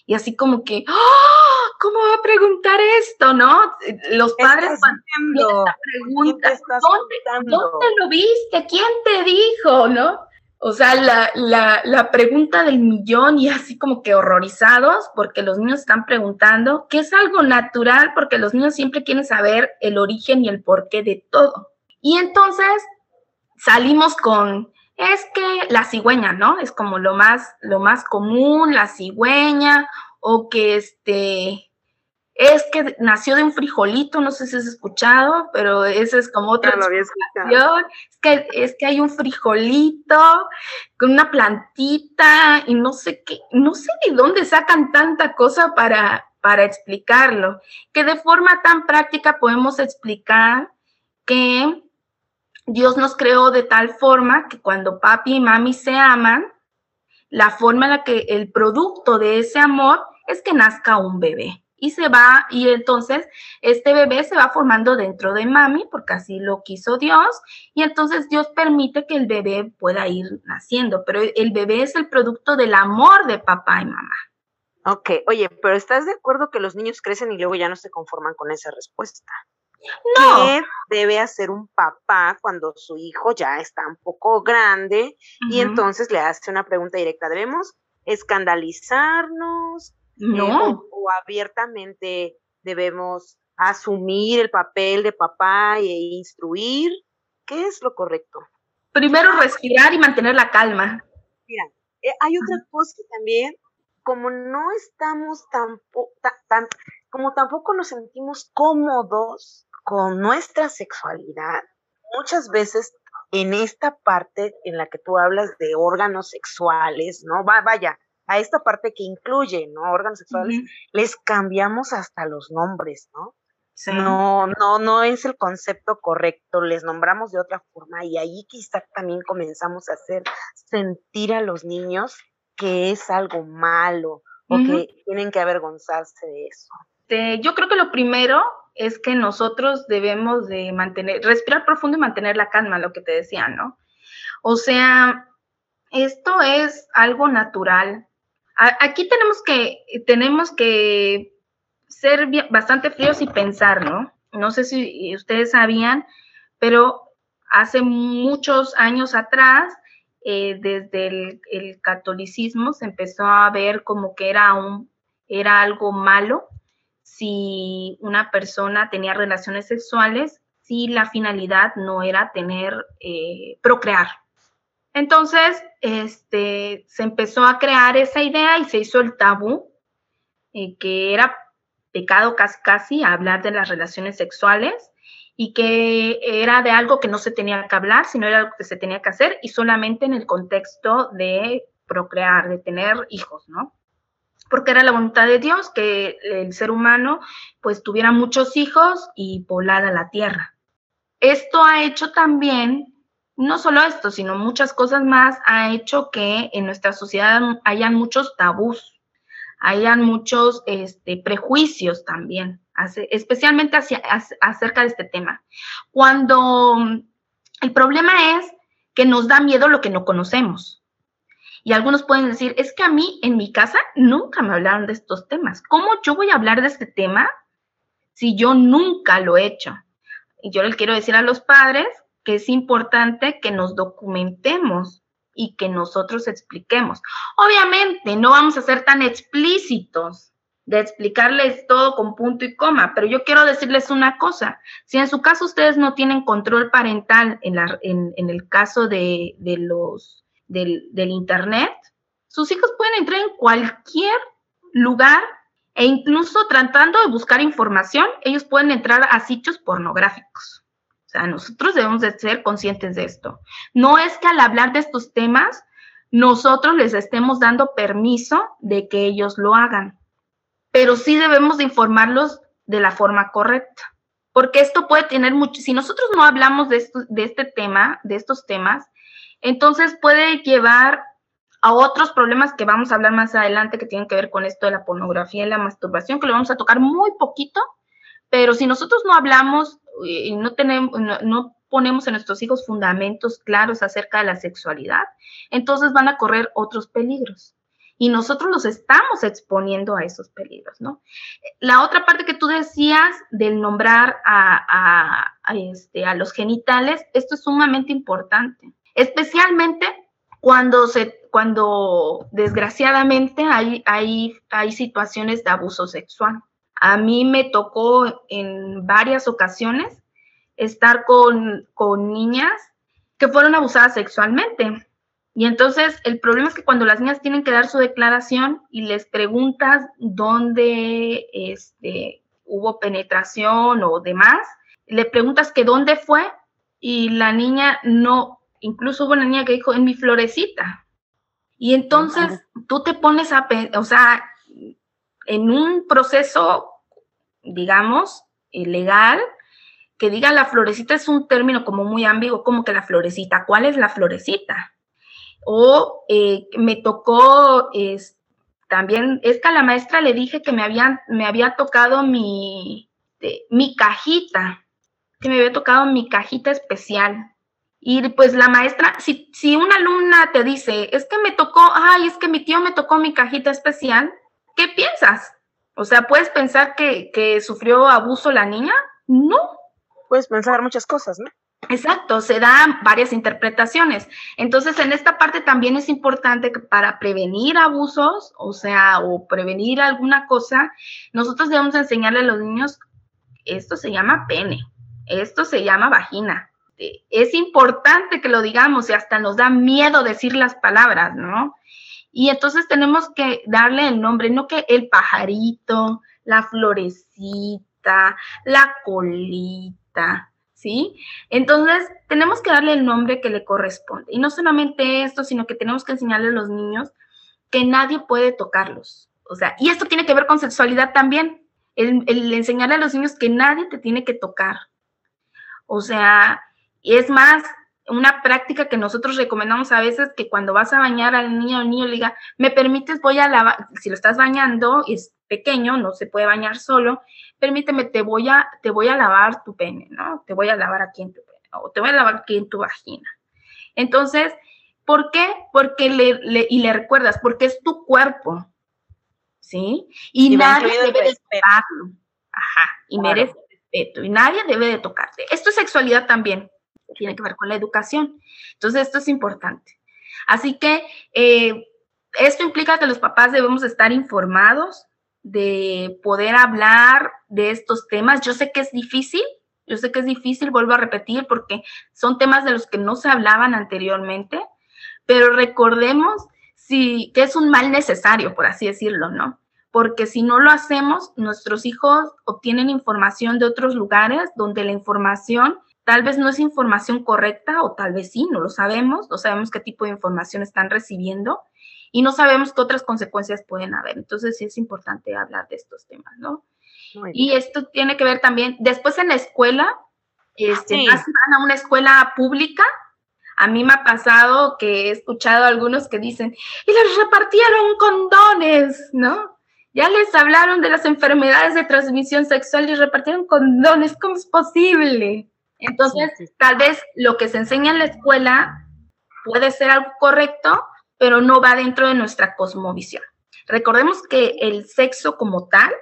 Y así como que, ¡oh! ¿cómo va a preguntar esto, no? Los padres cuando pregunta, ¿dónde, ¿dónde lo viste? ¿Quién te dijo, no? O sea, la, la, pregunta del millón y así como que horrorizados porque los niños están preguntando, que es algo natural porque los niños siempre quieren saber el origen y el porqué de todo. Y entonces salimos con, es que la cigüeña, ¿no? Es como lo más, lo más común, la cigüeña, o que este, es que nació de un frijolito, no sé si has escuchado, pero esa es como otra explicación. Es que, es que hay un frijolito con una plantita y no sé qué, no sé de dónde sacan tanta cosa para, para explicarlo, que de forma tan práctica podemos explicar que Dios nos creó de tal forma que cuando papi y mami se aman, la forma en la que el producto de ese amor es que nazca un bebé y se va, y entonces este bebé se va formando dentro de mami, porque así lo quiso Dios, y entonces Dios permite que el bebé pueda ir naciendo, pero el bebé es el producto del amor de papá y mamá. Ok, oye, pero ¿estás de acuerdo que los niños crecen y luego ya no se conforman con esa respuesta? No. ¿Qué debe hacer un papá cuando su hijo ya está un poco grande y entonces le hace una pregunta directa? ¿Debemos escandalizarnos? Eh, no. o, abiertamente debemos asumir el papel de papá e instruir. ¿Qué es lo correcto? Primero respirar y mantener la calma. Mira, eh, hay otra cosa también, como no estamos tan, como tampoco nos sentimos cómodos con nuestra sexualidad, muchas veces en esta parte en la que tú hablas de órganos sexuales, ¿no? Va, vaya, a esta parte que incluye, ¿no? Órganos sexuales, les cambiamos hasta los nombres, ¿no? No, no, no es el concepto correcto, les nombramos de otra forma y ahí quizá también comenzamos a hacer sentir a los niños que es algo malo o que tienen que avergonzarse de eso. yo creo que lo primero es que nosotros debemos de mantener, respirar profundo y mantener la calma, lo que te decía, ¿no? O sea, esto es algo natural, Aquí tenemos que, tenemos que ser bastante fríos y pensar, ¿no? no sé si ustedes sabían, pero hace muchos años atrás, eh, desde el, catolicismo, se empezó a ver como que era, un, era algo malo si una persona tenía relaciones sexuales, si la finalidad no era tener, eh, procrear. Entonces, este, se empezó a crear esa idea y se hizo el tabú, eh, que era pecado casi, casi hablar de las relaciones sexuales y que era de algo que no se tenía que hablar, sino era algo que se tenía que hacer y solamente en el contexto de procrear, de tener hijos, ¿no? Porque era la voluntad de Dios que el ser humano pues tuviera muchos hijos y poblara la tierra. Esto ha hecho también, no solo esto, sino muchas cosas más, ha hecho que en nuestra sociedad hayan muchos tabús hayan muchos este, prejuicios también, especialmente hacia, acerca de este tema. Cuando mm, el problema es que nos da miedo lo que no conocemos. Y algunos pueden decir, es que a mí en mi casa nunca me hablaron de estos temas. ¿Cómo yo voy a hablar de este tema si yo nunca lo he hecho? Y yo les quiero decir a los padres que es importante que nos documentemos y que nosotros expliquemos. Obviamente, no vamos a ser tan explícitos de explicarles todo con punto y coma, pero yo quiero decirles una cosa, si en su caso ustedes no tienen control parental en, la, en, el caso de, los, del, del Internet, sus hijos pueden entrar en cualquier lugar e incluso tratando de buscar información, ellos pueden entrar a sitios pornográficos. O sea, nosotros debemos de ser conscientes de esto. No es que al hablar de estos temas, nosotros les estemos dando permiso de que ellos lo hagan, pero sí debemos de informarlos de la forma correcta, porque esto puede tener mucho, si nosotros no hablamos de, esto, de este tema, de estos temas, entonces puede llevar a otros problemas que vamos a hablar más adelante que tienen que ver con esto de la pornografía y la masturbación, que lo vamos a tocar muy poquito, pero si nosotros no hablamos y no, ponemos en nuestros hijos fundamentos claros acerca de la sexualidad, entonces van a correr otros peligros. Y nosotros los estamos exponiendo a esos peligros. La otra parte que tú decías del nombrar a, este, a los genitales, esto es sumamente importante, especialmente cuando desgraciadamente hay situaciones de abuso sexual. A mí me tocó en varias ocasiones estar con, niñas que fueron abusadas sexualmente. Y entonces el problema es que cuando las niñas tienen que dar su declaración y les preguntas dónde este, hubo penetración o demás, le preguntas que dónde fue y la niña no, incluso hubo una niña que dijo en mi florecita. Y entonces tú te pones a, o sea, en un proceso, digamos, legal, que diga la florecita es un término como muy ambiguo, como que la florecita, ¿cuál es la florecita? O eh, me tocó, es, también, es que a la maestra le dije que me, habían, me había tocado mi, mi cajita, que me había tocado mi cajita especial. Y pues la maestra, si, si una alumna te dice, es que me tocó, ay, es que mi tío me tocó mi cajita especial, ¿qué piensas? O sea, ¿puedes pensar que, sufrió abuso la niña? No. Puedes pensar muchas cosas, ¿no? Exacto, se dan varias interpretaciones. Entonces, en esta parte también es importante que para prevenir abusos, o sea, o prevenir alguna cosa, nosotros debemos enseñarle a los niños, esto se llama pene, esto se llama vagina. Es importante que lo digamos y hasta nos da miedo decir las palabras, ¿no? Y entonces tenemos que darle el nombre, no que el pajarito, la florecita, la colita, ¿sí? Entonces tenemos que darle el nombre que le corresponde. Y no solamente esto, sino que tenemos que enseñarle a los niños que nadie puede tocarlos. O sea, y esto tiene que ver con sexualidad también. El, enseñarle a los niños que nadie te tiene que tocar. O sea, es más, una práctica que nosotros recomendamos a veces que cuando vas a bañar al niño o el niño le diga, me permites, voy a lavar, si lo estás bañando, es pequeño, no se puede bañar solo, permíteme, te voy a, te voy a lavar tu pene, ¿no? Te voy a lavar aquí en tu pene, o te voy a lavar aquí en tu vagina. Entonces, ¿por qué? Porque le, y le recuerdas, porque es tu cuerpo, ¿sí? Y, nadie debe respetarlo. Ajá, y merece respeto y nadie debe de tocarte. Esto es sexualidad también, tiene que ver con la educación. Entonces, esto es importante. Así que eh, esto implica que los papás debemos estar informados de poder hablar de estos temas. Yo sé que es difícil, yo sé que es difícil, vuelvo a repetir, porque son temas de los que no se hablaban anteriormente, pero recordemos si, que es un mal necesario, por así decirlo, ¿no? Porque si no lo hacemos, nuestros hijos obtienen información de otros lugares donde la información tal vez no es información correcta o tal vez sí, no lo sabemos, no sabemos qué tipo de información están recibiendo y no sabemos qué otras consecuencias pueden haber. Entonces sí es importante hablar de estos temas, ¿no? Y esto tiene que ver también, después en la escuela, este, van a una escuela pública, a mí me ha pasado que he escuchado a algunos que dicen, y les repartieron condones, ¿no? Ya les hablaron de las enfermedades de transmisión sexual y repartieron condones, ¿cómo es posible? Entonces, tal vez lo que se enseña en la escuela puede ser algo correcto, pero no va dentro de nuestra cosmovisión. Recordemos que el sexo como tal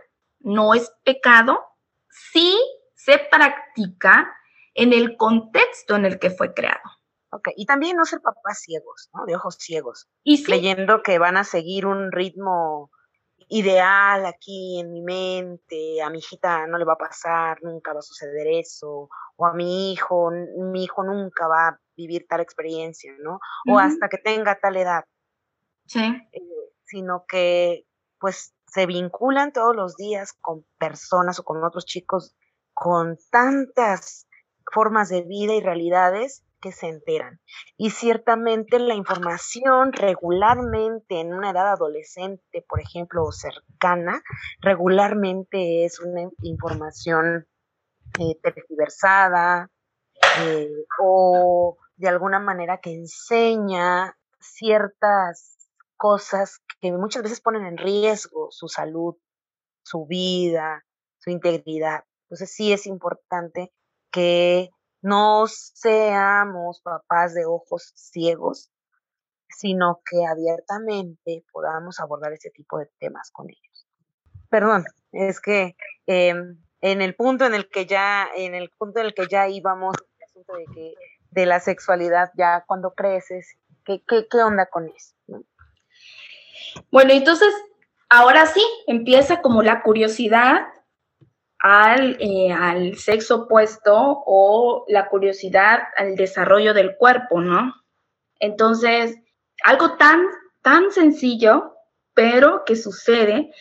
no es pecado si se practica en el contexto en el que fue creado. Ok, y también no ser papás ciegos, ¿no? De ojos ciegos. Y creyendo que van a seguir un ritmo ideal aquí en mi mente, a mi hijita no le va a pasar, nunca va a suceder eso, o a mi hijo, mi hijo nunca va a vivir tal experiencia, ¿no? O hasta que tenga tal edad. Sí. Eh, sino que pues se vinculan todos los días con personas o con otros chicos con tantas formas de vida y realidades que se enteran. Y ciertamente la información regularmente en una edad adolescente, por ejemplo, o cercana, regularmente es una información eh, eh, o de alguna manera que enseña ciertas cosas que muchas veces ponen en riesgo su salud, su vida, su integridad. Entonces sí es importante que no seamos papás de ojos ciegos, sino que abiertamente podamos abordar ese tipo de temas con ellos. Perdón, es que em, en el punto en el que ya, en el punto en el que ya íbamos, de la sexualidad, ya cuando creces, ¿qué, qué, qué onda con eso? Bueno, entonces, ahora sí, empieza como la curiosidad al, eh, al sexo opuesto o la curiosidad al desarrollo del cuerpo, ¿no? Entonces, algo tan, tan sencillo, pero que sucede,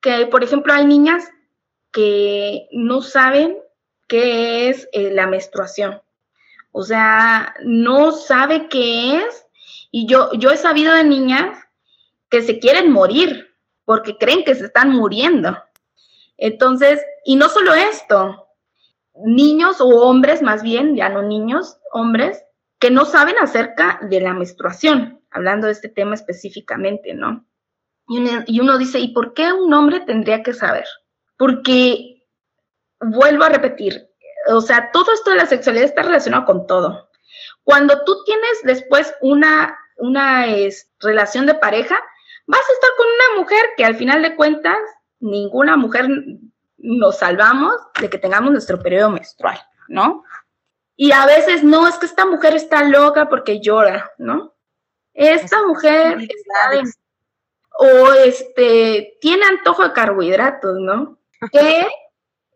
que por ejemplo hay niñas que no saben qué es eh, la menstruación. O sea, no sabe qué es. Y yo, yo he sabido de niñas que se quieren morir porque creen que se están muriendo. Entonces, y no solo esto, niños o hombres, más bien, ya no niños, hombres, que no saben acerca de la menstruación, hablando de este tema específicamente, ¿no? Y uno, dice, ¿y por qué un hombre tendría que saber? Porque, vuelvo a repetir, o sea, todo esto de la sexualidad está relacionado con todo. Cuando tú tienes después una, una relación de pareja, vas a estar con una mujer que al final de cuentas, ninguna mujer nos salvamos de que tengamos nuestro periodo menstrual, ¿no? Y a veces no, es que esta mujer está loca porque llora, ¿no? Esta mujer está o este tiene antojo de carbohidratos, ¿no? Que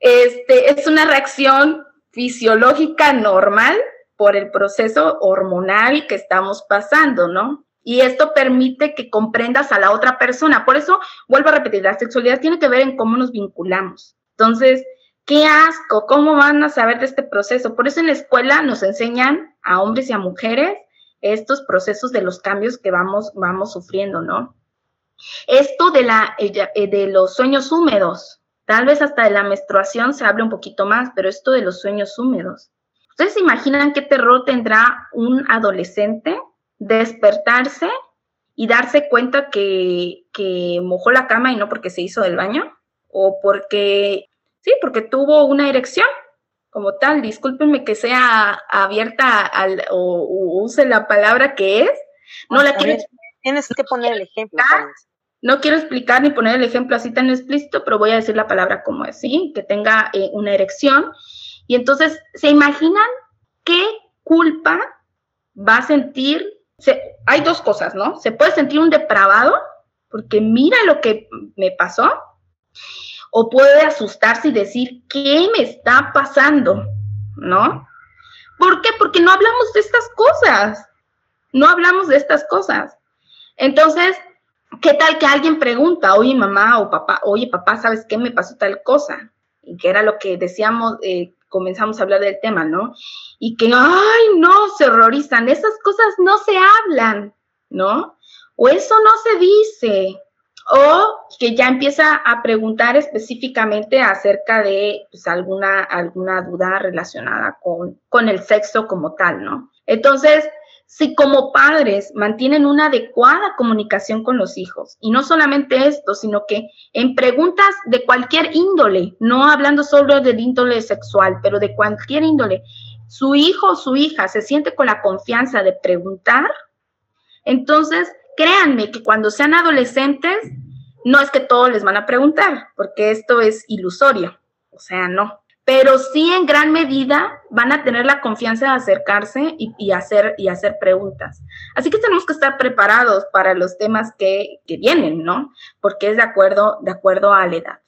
este es una reacción fisiológica normal por el proceso hormonal que estamos pasando, ¿no? Y esto permite que comprendas a la otra persona. Por eso, vuelvo a repetir, la sexualidad tiene que ver en cómo nos vinculamos. Entonces, qué asco, ¿cómo van a saber de este proceso? Por eso en la escuela nos enseñan a hombres y a mujeres estos procesos de los cambios que vamos, vamos sufriendo, ¿no? Esto de, la, eh, de los sueños húmedos, tal vez hasta de la menstruación se hable un poquito más, pero esto de los sueños húmedos. ¿Ustedes se imaginan qué terror tendrá un adolescente despertarse y darse cuenta que, mojó la cama y no porque se hizo del baño o porque, sí, porque tuvo una erección como tal. Discúlpenme que sea abierta al, o, use la palabra que es. No la Tienes que poner el ejemplo. No quiero explicar ni poner el ejemplo así tan explícito, pero voy a decir la palabra como es, ¿sí? Que tenga eh, una erección. Y entonces, ¿se imaginan qué culpa va a sentir? Hay dos cosas, ¿no? Se puede sentir un depravado, porque mira lo que me pasó, o puede asustarse y decir, ¿qué me está pasando? ¿No? ¿Por qué? Porque no hablamos de estas cosas. No hablamos de estas cosas. Entonces, ¿qué tal que alguien pregunta, oye mamá o papá, oye papá, ¿sabes qué me pasó tal cosa? Y que era lo que decíamos, eh, comenzamos a hablar del tema, ¿no? Y que, ay, no, se horrorizan, esas cosas no se hablan, ¿no? O eso no se dice, o que ya empieza a preguntar específicamente acerca de pues, alguna, alguna duda relacionada con, con el sexo como tal, ¿no? Entonces, si como padres mantienen una adecuada comunicación con los hijos, y no solamente esto, sino que en preguntas de cualquier índole, no hablando solo del índole sexual, pero de cualquier índole, su hijo o su hija se siente con la confianza de preguntar, entonces créanme que cuando sean adolescentes, no es que todos les van a preguntar, porque esto es ilusorio, o sea, no. Pero sí en gran medida van a tener la confianza de acercarse y, hacer, y hacer preguntas. Así que tenemos que estar preparados para los temas que, vienen, ¿no? Porque es de acuerdo, de acuerdo a la edad.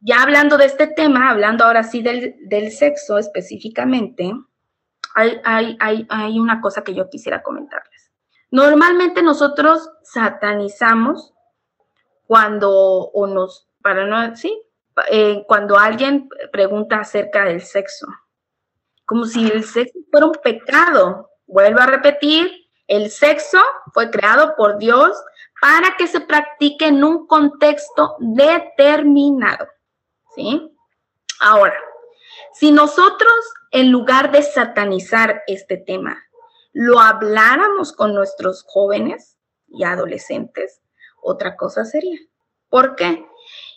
Ya hablando de este tema, hablando ahora sí del, del sexo específicamente, hay, hay, hay, hay una cosa que yo quisiera comentarles. Normalmente nosotros satanizamos cuando o nos, para no, sí, eh, cuando alguien pregunta acerca del sexo, como si el sexo fuera un pecado. Vuelvo a repetir, el sexo fue creado por Dios para que se practique en un contexto determinado. ¿Sí? Ahora, si nosotros, en lugar de satanizar este tema, lo habláramos con nuestros jóvenes y adolescentes, otra cosa sería. ¿Por qué?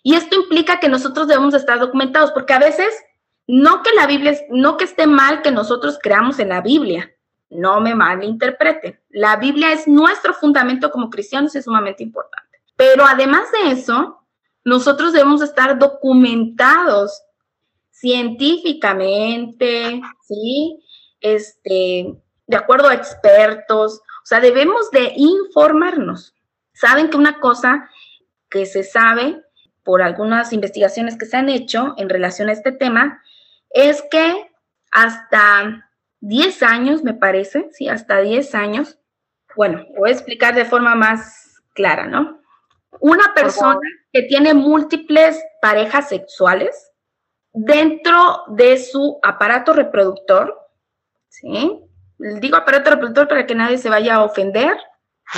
Y esto implica que nosotros debemos estar documentados, porque a veces no que la Biblia, no que esté mal que nosotros creamos en la Biblia, no me malinterpreten. La Biblia es nuestro fundamento como cristianos, es sumamente importante. Pero además de eso, nosotros debemos estar documentados científicamente, ¿sí? Este, de acuerdo a expertos, o sea, debemos de informarnos. Saben que una cosa que se sabe por algunas investigaciones que se han hecho en relación a este tema es que hasta 10 años, me parece, sí, hasta 10 años, bueno, voy a explicar de forma más clara, ¿no? Una persona que tiene múltiples parejas sexuales dentro de su aparato reproductor, ¿sí? digo aparato reproductor para que nadie se vaya a ofender.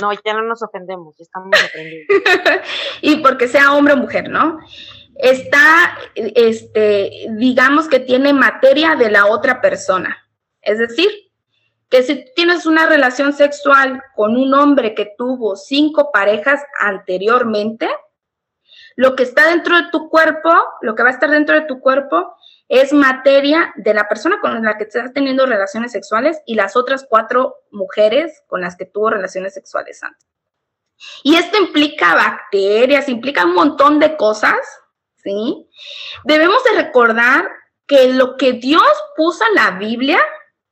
No, ya no nos ofendemos, estamos ofendidos. y porque sea hombre o mujer, ¿no? Está, este, digamos que tiene materia de la otra persona. Es decir, que si tienes una relación sexual con un hombre que tuvo cinco parejas anteriormente, lo que está dentro de tu cuerpo, lo que va a estar dentro de tu cuerpo, es materia de la persona con la que estás teniendo relaciones sexuales y las otras cuatro mujeres con las que tuvo relaciones sexuales antes. Y esto implica bacterias, implica un montón de cosas, ¿sí? Debemos de recordar que lo que Dios puso en la Biblia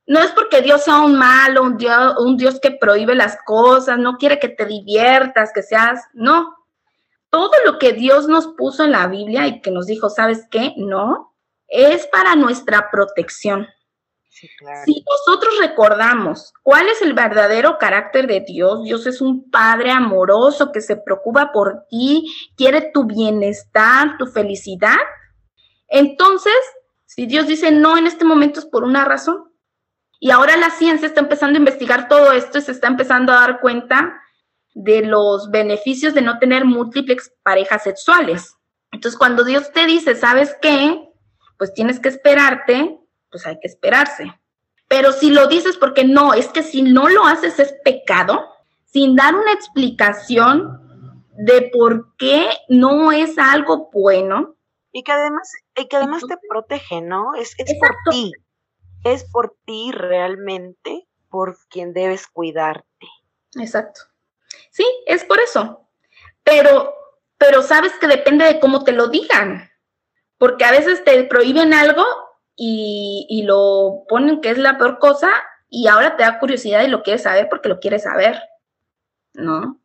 no es porque Dios sea un malo, un Dios, un Dios que prohíbe las cosas, no quiere que te diviertas, que seas, no. Todo lo que Dios nos puso en la Biblia y que nos dijo, ¿sabes qué? No, es para nuestra protección. Si nosotros recordamos cuál es el verdadero carácter de Dios, Dios es un Padre amoroso que se preocupa por ti, quiere tu bienestar, tu felicidad. Entonces, si Dios dice no en este momento es por una razón. Y ahora la ciencia está empezando a investigar todo esto y se está empezando a dar cuenta de los beneficios de no tener múltiples parejas sexuales. Entonces, cuando Dios te dice, ¿sabes qué? Pues tienes que esperarte, pues hay que esperarse. Pero si lo dices porque no, es que si no lo haces es pecado, sin dar una explicación de por qué no es algo bueno. Y que además, y que además te protege, ¿no? Es, es por ti. Es por ti realmente por quien debes cuidarte. Exacto. Sí, es por eso. Pero pero sabes que depende de cómo te lo digan, porque a veces te prohíben algo y, y lo ponen que es la peor cosa y ahora te da curiosidad y lo quieres saber porque lo quieres saber, ¿no?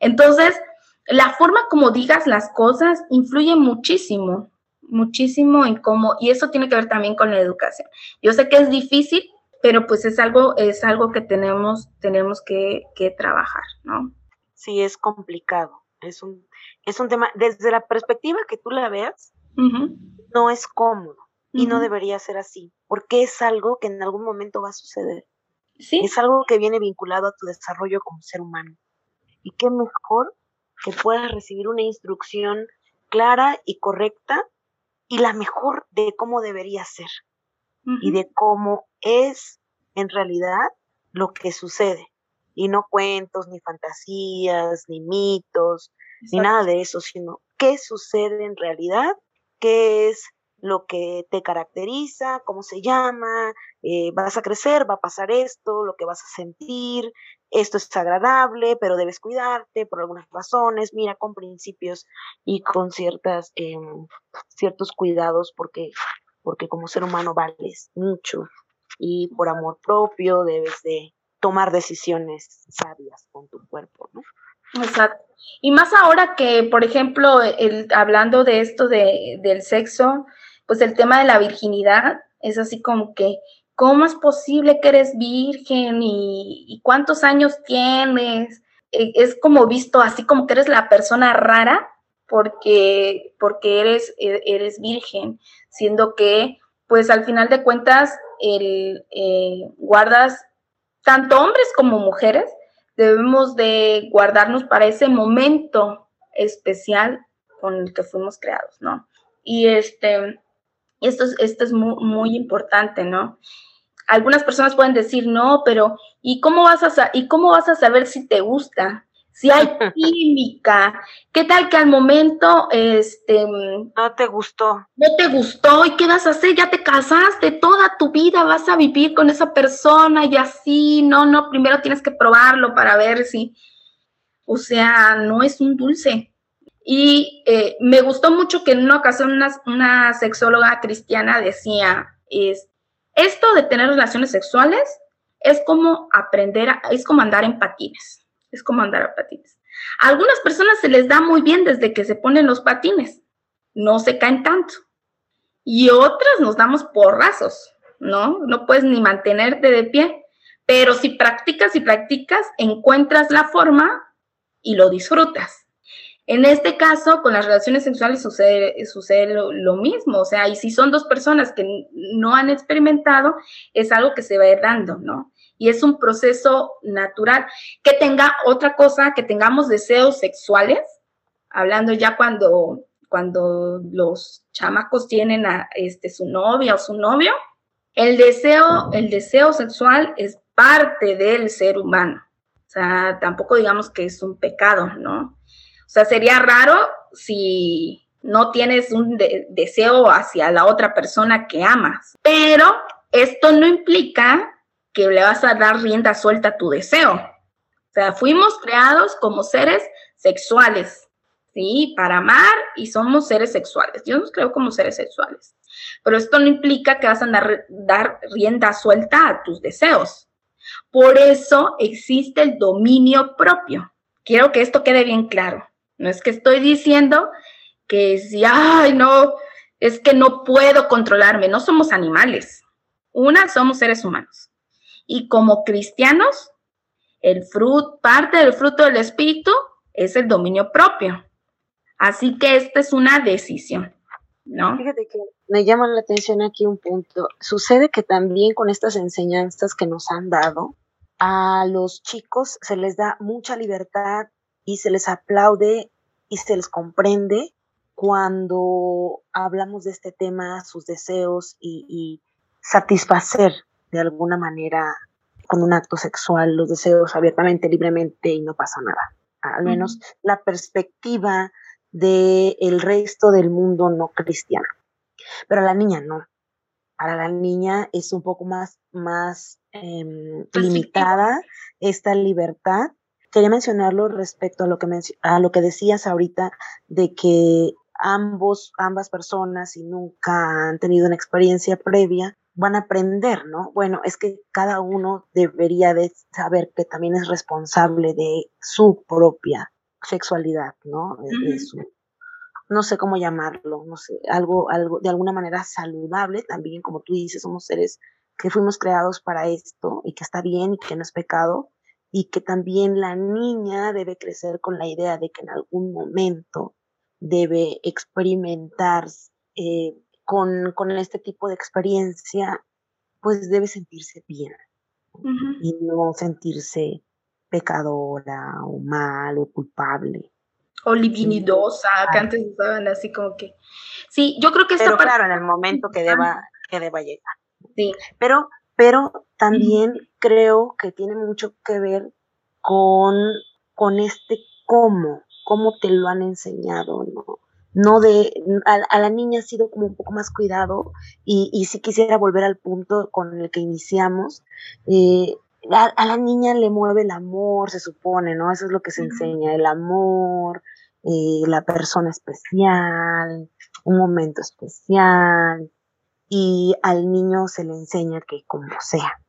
Entonces, la forma como digas las cosas influye muchísimo, muchísimo en cómo, y eso tiene que ver también con la educación. Yo sé que es difícil, pero pues es algo, es algo que tenemos, tenemos que, que trabajar, ¿no? Sí, es complicado. Es un, es un tema, desde la perspectiva que tú la veas, no es cómodo y no debería ser así, porque es algo que en algún momento va a suceder. ¿Sí? Es algo que viene vinculado a tu desarrollo como ser humano. Y qué mejor que puedas recibir una instrucción clara y correcta y la mejor de cómo debería ser y de cómo es en realidad lo que sucede. Y no cuentos, ni fantasías, ni mitos, ni nada de eso, sino qué sucede en realidad, qué es lo que te caracteriza, cómo se llama, eh, vas a crecer, va a pasar esto, lo que vas a sentir, esto es agradable, pero debes cuidarte por algunas razones, mira, con principios y con ciertas, em, ciertos cuidados, porque, porque como ser humano vales mucho y por amor propio debes de tomar decisiones sabias con tu cuerpo, ¿no? Exacto. Y más ahora que, por ejemplo, el, hablando de esto de, del sexo, pues el tema de la virginidad es así como que, ¿cómo es posible que eres virgen y, cuántos años tienes? E, es como visto así como que eres la persona rara porque, porque eres, e, eres virgen, siendo que, pues al final de cuentas, eh, guardas tanto hombres como mujeres, debemos de guardarnos para ese momento especial con el que fuimos creados, ¿no? Y este, esto es, esto es muy, muy importante, ¿no? Algunas personas pueden decir, no, pero ¿y cómo, vas a, ¿y cómo vas a saber si te gusta? Si hay química, ¿qué tal que al momento este no te gustó? No te gustó y qué vas a hacer? Ya te casaste, toda tu vida vas a vivir con esa persona y así, no, no, primero tienes que probarlo para ver si o sea, no es un dulce, y eh, me gustó mucho que en una ocasión una, sexóloga cristiana decía, es, esto de tener relaciones sexuales es como aprender, es como andar en patines, es como andar en patines. A algunas personas se les da muy bien desde que se ponen los patines, no se caen tanto. Y otras nos damos porrazos, ¿no? No puedes ni mantenerte de pie. Pero si practicas y practicas, encuentras la forma y lo disfrutas. En este caso, con las relaciones sexuales sucede, sucede lo, mismo, o sea, y si son dos personas que no han experimentado, es algo que se va a ir dando, ¿no? Y es un proceso natural. Que tenga otra cosa, que tengamos deseos sexuales, hablando ya cuando, cuando los chamacos tienen a este, su novia o su novio, el deseo, el deseo sexual es parte del ser humano. O sea, tampoco digamos que es un pecado, ¿no? O sea, sería raro si no tienes un deseo hacia la otra persona que amas. Pero esto no implica que le vas a dar rienda suelta a tu deseo. O sea, fuimos creados como seres sexuales, ¿sí? Para amar y somos seres sexuales. Dios nos creó como seres sexuales. Pero esto no implica que vas a dar rienda suelta a tus deseos. Por eso existe el dominio propio. Quiero que esto quede bien claro. No es que estoy diciendo que si, ay, no, es que no puedo controlarme. No somos animales. Una, somos seres humanos. Y como cristianos, el fruto, parte del fruto del espíritu es el dominio propio. Así que esta es una decisión, ¿no? Fíjate que me llama la atención aquí un punto. Sucede que también con estas enseñanzas que nos han dado, a los chicos se les da mucha libertad y se les aplaude y se les comprende cuando hablamos de este tema, sus deseos y, satisfacer de alguna manera con un acto sexual los deseos abiertamente, libremente y no pasa nada. Al menos la perspectiva del el resto del mundo no cristiano. Pero a la niña no. Para la niña es un poco más, más em, limitada esta libertad quería mencionarlo respecto a lo que, a lo que decías ahorita de que ambos, ambas personas, si nunca han tenido una experiencia previa, van a aprender, ¿no? Bueno, es que cada uno debería de saber que también es responsable de su propia sexualidad, ¿no? no sé cómo llamarlo, no sé, algo, algo de alguna manera saludable también, como tú dices, somos seres que fuimos creados para esto y que está bien y que no es pecado y que también la niña debe crecer con la idea de que en algún momento debe experimentar eh, con, con, este tipo de experiencia, pues debe sentirse bien y no sentirse pecadora o mal o culpable. O libinidosa, que antes usaban así como que... Sí, yo creo que Pero claro, en el momento que deba, que deba llegar. Sí. Pero, pero también creo que tiene mucho que ver con, con este cómo, cómo te lo han enseñado, ¿no? No de, a, la niña ha sido como un poco más cuidado y, y si quisiera volver al punto con el que iniciamos, eh, a, la niña le mueve el amor, se supone, ¿no? Eso es lo que se enseña, el amor, eh, la persona especial, un momento especial, y al niño se le enseña que como sea.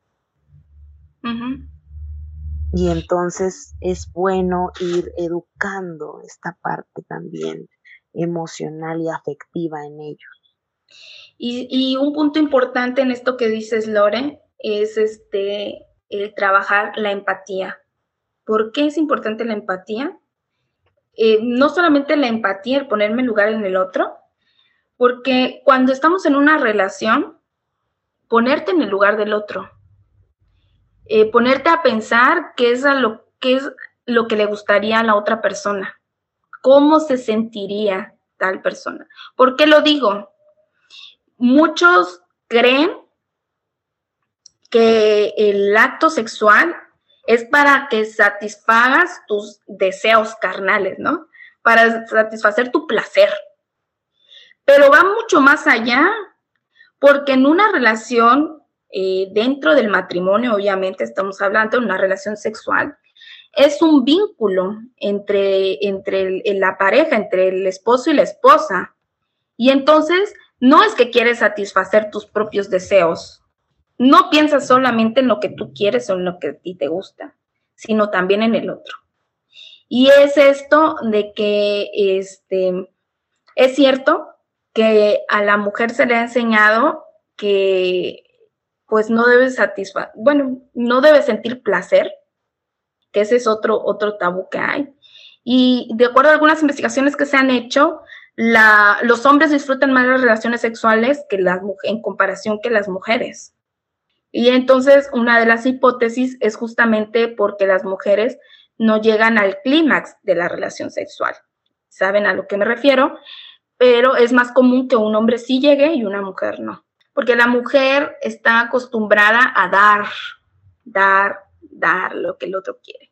Y entonces es bueno ir educando esta parte también emocional y afectiva en ellos. Y, un punto importante en esto que dices, Lore, es este el trabajar la empatía. ¿Por qué es importante la empatía? Eh, no solamente la empatía, el ponerme lugar en el otro, porque cuando estamos en una relación, ponerte en el lugar del otro, eh, ponerte a pensar qué es, lo, qué es lo que le gustaría a la otra persona, cómo se sentiría tal persona. ¿Por qué lo digo? Muchos creen que el acto sexual es para que satisfagas tus deseos carnales, ¿no? Para satisfacer tu placer. Pero va mucho más allá, porque en una relación, eh, dentro del matrimonio, obviamente estamos hablando de una relación sexual, es un vínculo entre, entre la pareja, entre el esposo y la esposa. Y entonces, no es que quieres satisfacer tus propios deseos, no piensas solamente en lo que tú quieres o en lo que a ti te gusta, sino también en el otro. Y es esto de que este, es cierto que a la mujer se le ha enseñado que pues no debe satisfacer, bueno, no debe sentir placer, que ese es otro, otro tabú que hay. Y de acuerdo a algunas investigaciones que se han hecho, los hombres disfrutan más las relaciones sexuales que las, en comparación que las mujeres. Y entonces una de las hipótesis es justamente porque las mujeres no llegan al clímax de la relación sexual. ¿Saben a lo que me refiero? Pero es más común que un hombre sí llegue y una mujer no. Porque la mujer está acostumbrada a dar, dar, dar lo que el otro quiere.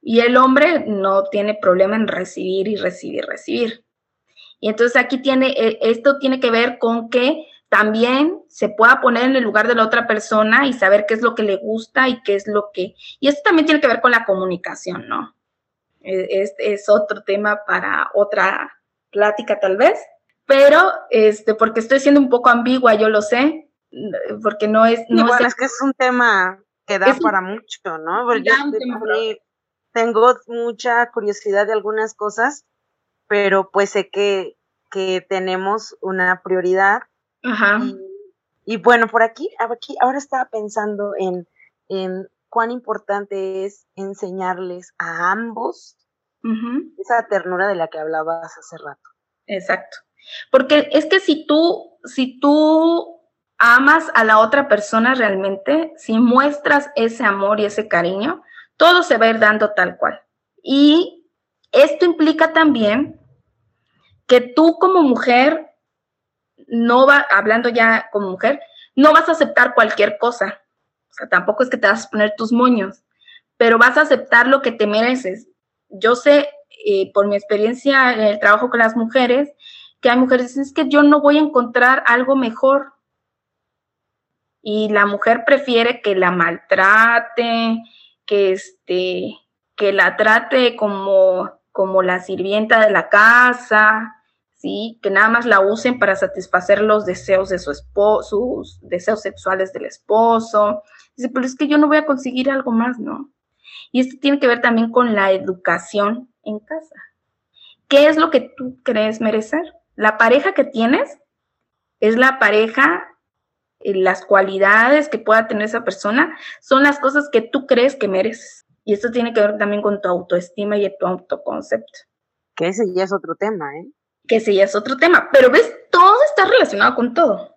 Y el hombre no tiene problema en recibir y recibir, recibir. Y entonces aquí tiene, eh, esto tiene que ver con que también se pueda poner en el lugar de la otra persona y saber qué es lo que le gusta y qué es lo que... Y esto también tiene que ver con la comunicación, ¿no? Es, es otro tema para otra plática tal vez, pero este, porque estoy siendo un poco ambigua, yo lo sé, porque no es... No es, que es un tema que da para mucho, ¿no? Porque yo tengo mucha curiosidad de algunas cosas, pero pues sé que, que tenemos una prioridad Ajá. Y, bueno, por aquí, aquí, ahora estaba pensando en, en cuán importante es enseñarles a ambos esa ternura de la que hablabas hace rato. Exacto. Porque es que si tú, si tú amas a la otra persona realmente, si muestras ese amor y ese cariño, todo se va a ir dando tal cual. Y esto implica también que tú como mujer no va, hablando ya como mujer, no vas a aceptar cualquier cosa. O sea, tampoco es que te vas a poner tus moños, pero vas a aceptar lo que te mereces. Yo sé, eh, por mi experiencia en el trabajo con las mujeres, que hay mujeres, es que yo no voy a encontrar algo mejor. Y la mujer prefiere que la maltrate, que este, que la trate como, como la sirvienta de la casa, ¿sí? Que nada más la usen para satisfacer los deseos de su esposo, sus deseos sexuales del esposo. Dice, pero es que yo no voy a conseguir algo más, ¿no? Y esto tiene que ver también con la educación en casa. ¿Qué es lo que tú crees merecer? La pareja que tienes es la pareja, las cualidades que pueda tener esa persona, son las cosas que tú crees que mereces. Y esto tiene que ver también con tu autoestima y tu autoconcepto. Que ese ya es otro tema, ¿eh? Que ese ya es otro tema. Pero ves, todo está relacionado con todo.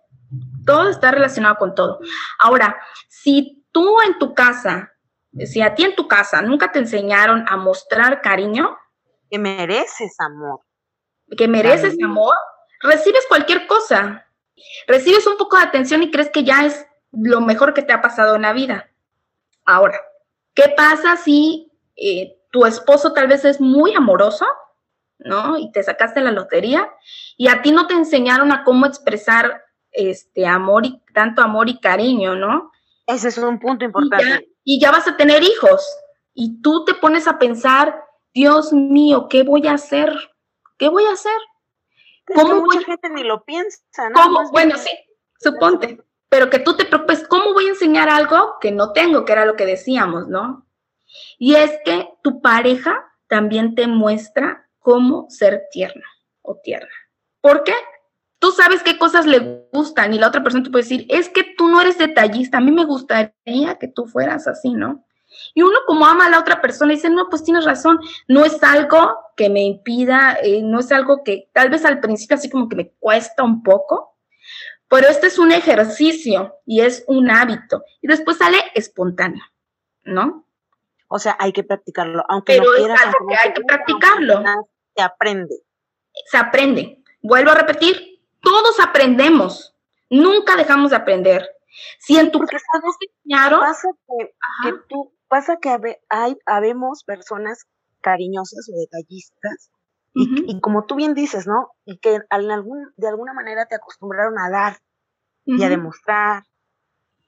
Todo está relacionado con todo. Ahora, si tú en tu casa, si a ti en tu casa nunca te enseñaron a mostrar cariño, que mereces amor. Que mereces amor, recibes cualquier cosa. Recibes un poco de atención y crees que ya es lo mejor que te ha pasado en la vida. Ahora, ¿qué pasa si eh, tu esposo tal vez es muy amoroso, ¿no? Y te sacaste la lotería y a ti no te enseñaron a cómo expresar este amor y tanto amor y cariño, ¿no? Ese es un punto importante. y ya vas a tener hijos y tú te pones a pensar, Dios mío, ¿qué voy a hacer? ¿Qué voy a hacer? ¿Cómo mucha gente ni lo piensa, ¿no? ¿Cómo? Bueno, sí, suponte. Pero que tú te preocupes, ¿cómo voy a enseñar algo que no tengo? Que era lo que decíamos, ¿no? Y es que tu pareja también te muestra cómo ser tierno o tierna. ¿Por qué? Tú sabes qué cosas le gustan y la otra persona te puede decir, es que tú no eres detallista, a mí me gustaría que tú fueras así, ¿no? Y uno como ama a la otra persona dice, no, pues tienes razón, no es algo que me impida, eh, no es algo que tal vez al principio así como que me cuesta un poco, pero este es un ejercicio y es un hábito y después sale espontáneo, ¿no? O sea, hay que practicarlo, aunque no quieras. Es algo que hay que practicarlo. Se aprende. Se aprende. Vuelvo a repetir, todos aprendemos, nunca dejamos de aprender. Si en tu casa no enseñaron, pasa que, tú pasa que hay, habemos personas cariñosas o detallistas y, como tú bien dices, ¿no? Y que algún, de alguna manera te acostumbraron a dar y a demostrar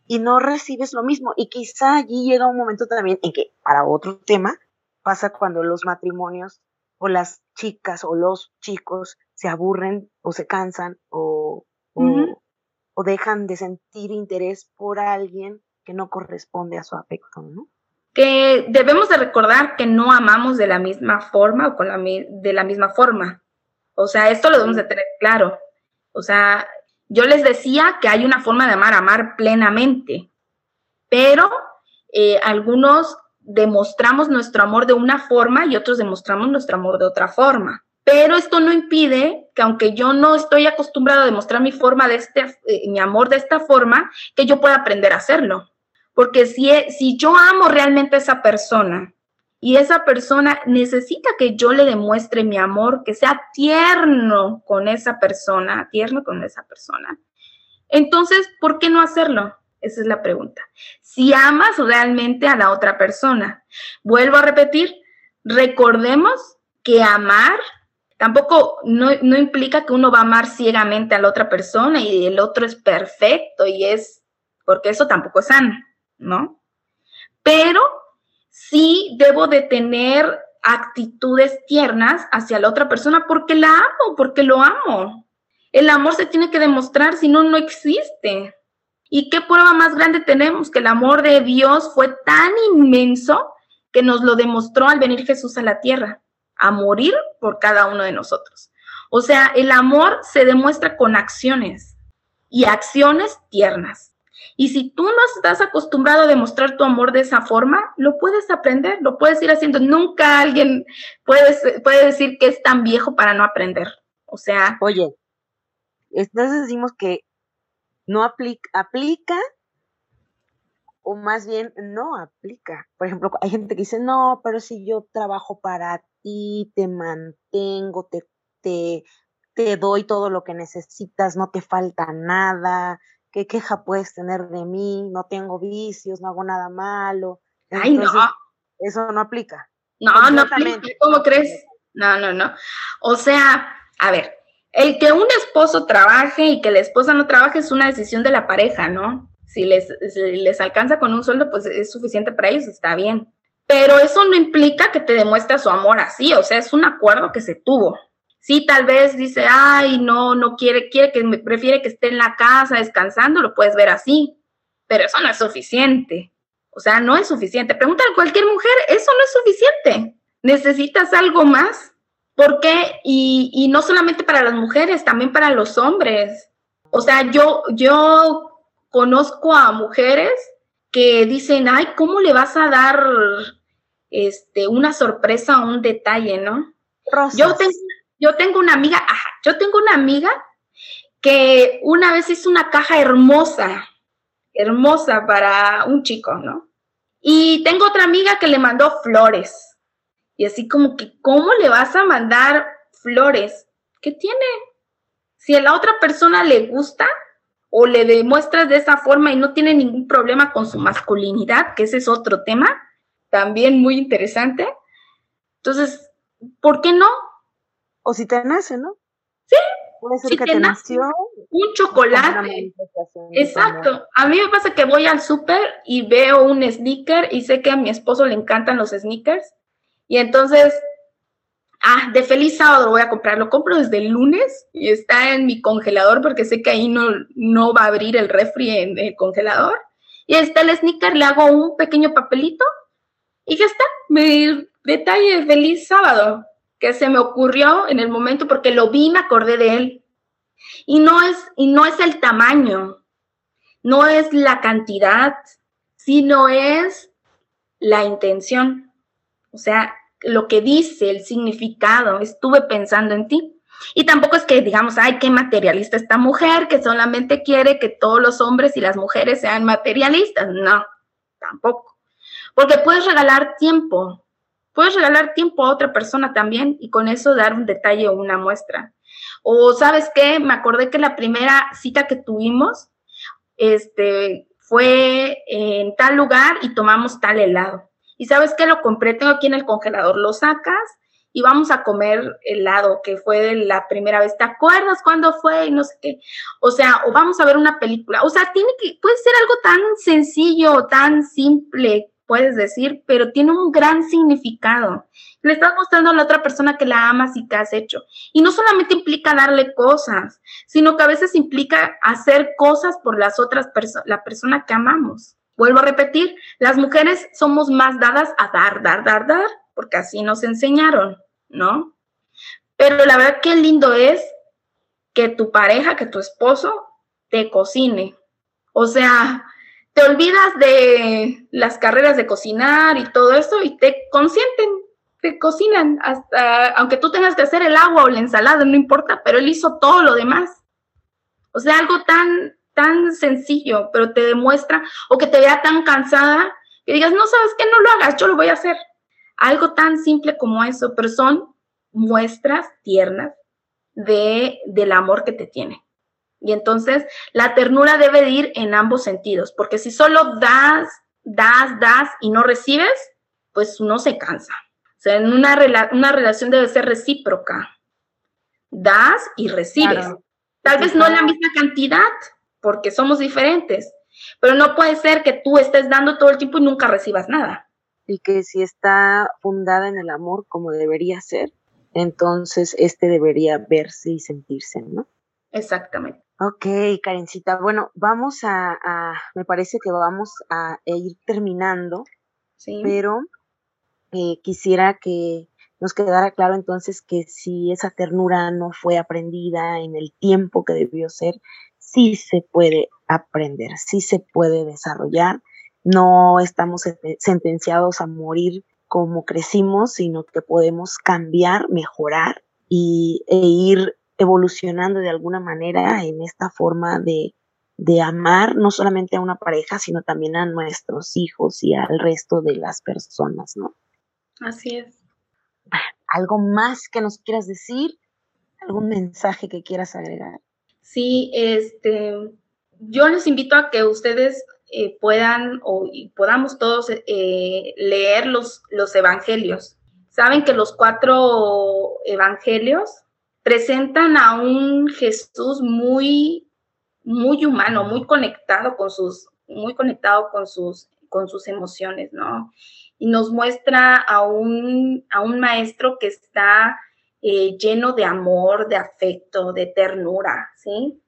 y no recibes lo mismo. Y quizá allí llega un momento también en que, para otro tema, pasa cuando los matrimonios o las chicas o los chicos se aburren o se cansan o, o dejan de sentir interés por alguien que no corresponde a su afecto, ¿no? Que debemos de recordar que no amamos de la misma forma o con la, de la misma forma. O sea, esto lo debemos de tener claro. O sea, yo les decía que hay una forma de amar, amar plenamente, pero eh, algunos demostramos nuestro amor de una forma y otros demostramos nuestro amor de otra forma. Pero esto no impide que aunque yo no estoy acostumbrado a demostrar mi forma de este, eh, mi amor de esta forma, que yo pueda aprender a hacerlo. Porque si, e, si yo amo realmente a esa persona y esa persona necesita que yo le demuestre mi amor, que sea tierno con esa persona, tierno con esa persona, entonces, ¿por qué no hacerlo? Esa es la pregunta. Si amas realmente a la otra persona, vuelvo a repetir, recordemos que amar tampoco no, no, implica que uno va a amar ciegamente a la otra persona y el otro es perfecto y es, porque eso tampoco es sano. ¿No? Pero sí debo de tener actitudes tiernas hacia la otra persona porque la amo, porque lo amo. El amor se tiene que demostrar, si no, no existe. ¿Y qué prueba más grande tenemos? Que el amor de Dios fue tan inmenso que nos lo demostró al venir Jesús a la tierra, a morir por cada uno de nosotros. O sea, el amor se demuestra con acciones y acciones tiernas. Y si tú no estás acostumbrado a demostrar tu amor de esa forma, lo puedes aprender, lo puedes ir haciendo. Nunca alguien puede, puede decir que es tan viejo para no aprender. O sea. Oye, entonces decimos que no aplica, aplica o más bien no aplica. Por ejemplo, hay gente que dice, no, pero si yo trabajo para ti, te mantengo, te, te, te doy todo lo que necesitas, no te falta nada, ¿qué queja puedes tener de mí? No tengo vicios, no hago nada malo. Ay, no. Eso no aplica. No, no aplica. ¿Cómo crees? No, no, no. O sea, a ver, el que un esposo trabaje y que la esposa no trabaje es una decisión de la pareja, ¿no? Si les, les alcanza con un sueldo, pues es suficiente para ellos, está bien. pero eso no implica que te demuestre su amor así, o sea, es un acuerdo que se tuvo. Sí, tal vez dice, ay, no, no quiere, quiere que me prefiere que esté en la casa descansando, lo puedes ver así, pero eso no es suficiente. O sea, no es suficiente. Pregúntale a cualquier mujer, eso no es suficiente. Necesitas algo más. ¿Por qué? Y, y no solamente para las mujeres, también para los hombres. O sea, yo, yo conozco a mujeres que dicen, ay, ¿cómo le vas a dar este, una sorpresa o un detalle, ¿no? Yo tengo, yo tengo una amiga, ajá, yo tengo una amiga que una vez hizo una caja hermosa, hermosa para un chico, ¿no? Y tengo otra amiga que le mandó flores. Y así como que, ¿cómo le vas a mandar flores? ¿Qué tiene? Si a la otra persona le gusta o le demuestras de esa forma y no tiene ningún problema con su masculinidad, que ese es otro tema, también muy interesante. Entonces, ¿por qué no? O si te nace, ¿no? Sí. Puede ser que te, nació un chocolate. Exacto. A mí me pasa que voy al súper y veo un sneaker y sé que a mi esposo le encantan los sneakers. Y entonces, ah, de feliz sábado voy a comprarlo. Lo compro desde el lunes y está en mi congelador porque sé que ahí no, no va a abrir el refri en el congelador. Y está el sneaker, le hago un pequeño papelito y ya está, mi detalle, feliz sábado, que se me ocurrió en el momento porque lo vi y me acordé de él. Y no es, y no es el tamaño, no es la cantidad, sino es la intención. O sea, lo que dice, el significado, estuve pensando en ti. Y tampoco es que digamos, ay, qué materialista esta mujer, que solamente quiere que todos los hombres y las mujeres sean materialistas. No, tampoco. Porque puedes regalar tiempo, puedes regalar tiempo a otra persona también y con eso dar un detalle o una muestra. O sabes qué, me acordé que la primera cita que tuvimos este, fue en tal lugar y tomamos tal helado. Y sabes qué, lo compré, tengo aquí en el congelador, lo sacas y vamos a comer helado, que fue la primera vez. ¿Te acuerdas cuándo fue? Y no sé qué. O sea, o vamos a ver una película. O sea, tiene que, puede ser algo tan sencillo, tan simple, puedes decir, pero tiene un gran significado. Le estás mostrando a la otra persona que la amas y que has hecho. Y no solamente implica darle cosas, sino que a veces implica hacer cosas por las otras personas, la persona que amamos. Vuelvo a repetir, las mujeres somos más dadas a dar, dar, dar, dar, porque así nos enseñaron, ¿no? Pero la verdad qué lindo es que tu pareja, que tu esposo te cocine. O sea, te olvidas de las carreras de cocinar y todo eso y te consienten, te cocinan hasta, aunque tú tengas que hacer el agua o la ensalada, no importa, pero él hizo todo lo demás. O sea, algo tan, tan sencillo, pero te demuestra, o que te vea tan cansada, que digas, no sabes qué, no lo hagas, yo lo voy a hacer. Algo tan simple como eso, pero son muestras tiernas de, del amor que te tiene. Y entonces la ternura debe de ir en ambos sentidos, porque si solo das, das, das y no recibes, pues uno se cansa. O sea, en una, una relación debe ser recíproca. Das y recibes. Tal vez no en la misma cantidad, porque somos diferentes, pero no puede ser que tú estés dando todo el tiempo y nunca recibas nada. Y que si está fundada en el amor como debería ser, entonces este debería verse y sentirse, ¿no? Exactamente. Ok, Karencita. Bueno, vamos a, me parece que vamos a ir terminando, sí. pero eh, quisiera que nos quedara claro entonces que si esa ternura no fue aprendida en el tiempo que debió ser, sí se puede aprender, sí se puede desarrollar. No estamos sentenciados a morir como crecimos, sino que podemos cambiar, mejorar y, e ir evolucionando de alguna manera en esta forma de, de amar no solamente a una pareja, sino también a nuestros hijos y al resto de las personas, ¿no? Así es. ¿Algo más que nos quieras decir? ¿Algún mensaje que quieras agregar? Sí, este, yo les invito a que ustedes eh, puedan o podamos todos eh, leer los, los evangelios. Saben que los cuatro evangelios presentan a un Jesús muy, muy humano, muy conectado con sus, muy conectado con sus, con sus emociones, ¿no? y nos muestra a un, a un maestro que está eh, lleno de amor, de afecto, de ternura, ¿sí?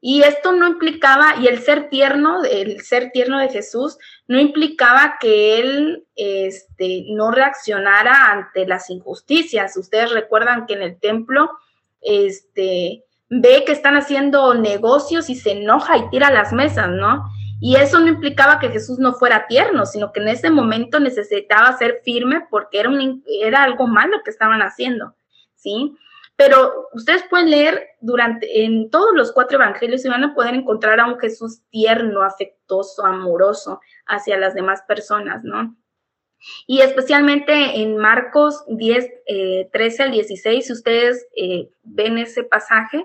Y esto no implicaba, y el ser tierno, el ser tierno de Jesús, no implicaba que él este, no reaccionara ante las injusticias. Ustedes recuerdan que en el templo, este, ve que están haciendo negocios y se enoja y tira las mesas, ¿no? Y eso no implicaba que Jesús no fuera tierno, sino que en ese momento necesitaba ser firme porque era, era algo malo que estaban haciendo, ¿sí? Pero ustedes pueden leer durante en todos los cuatro evangelios y van a poder encontrar a un Jesús tierno, afectuoso, amoroso hacia las demás personas, ¿no? Y especialmente en Marcos 10, 13 eh, al 16, si ustedes eh, ven ese pasaje,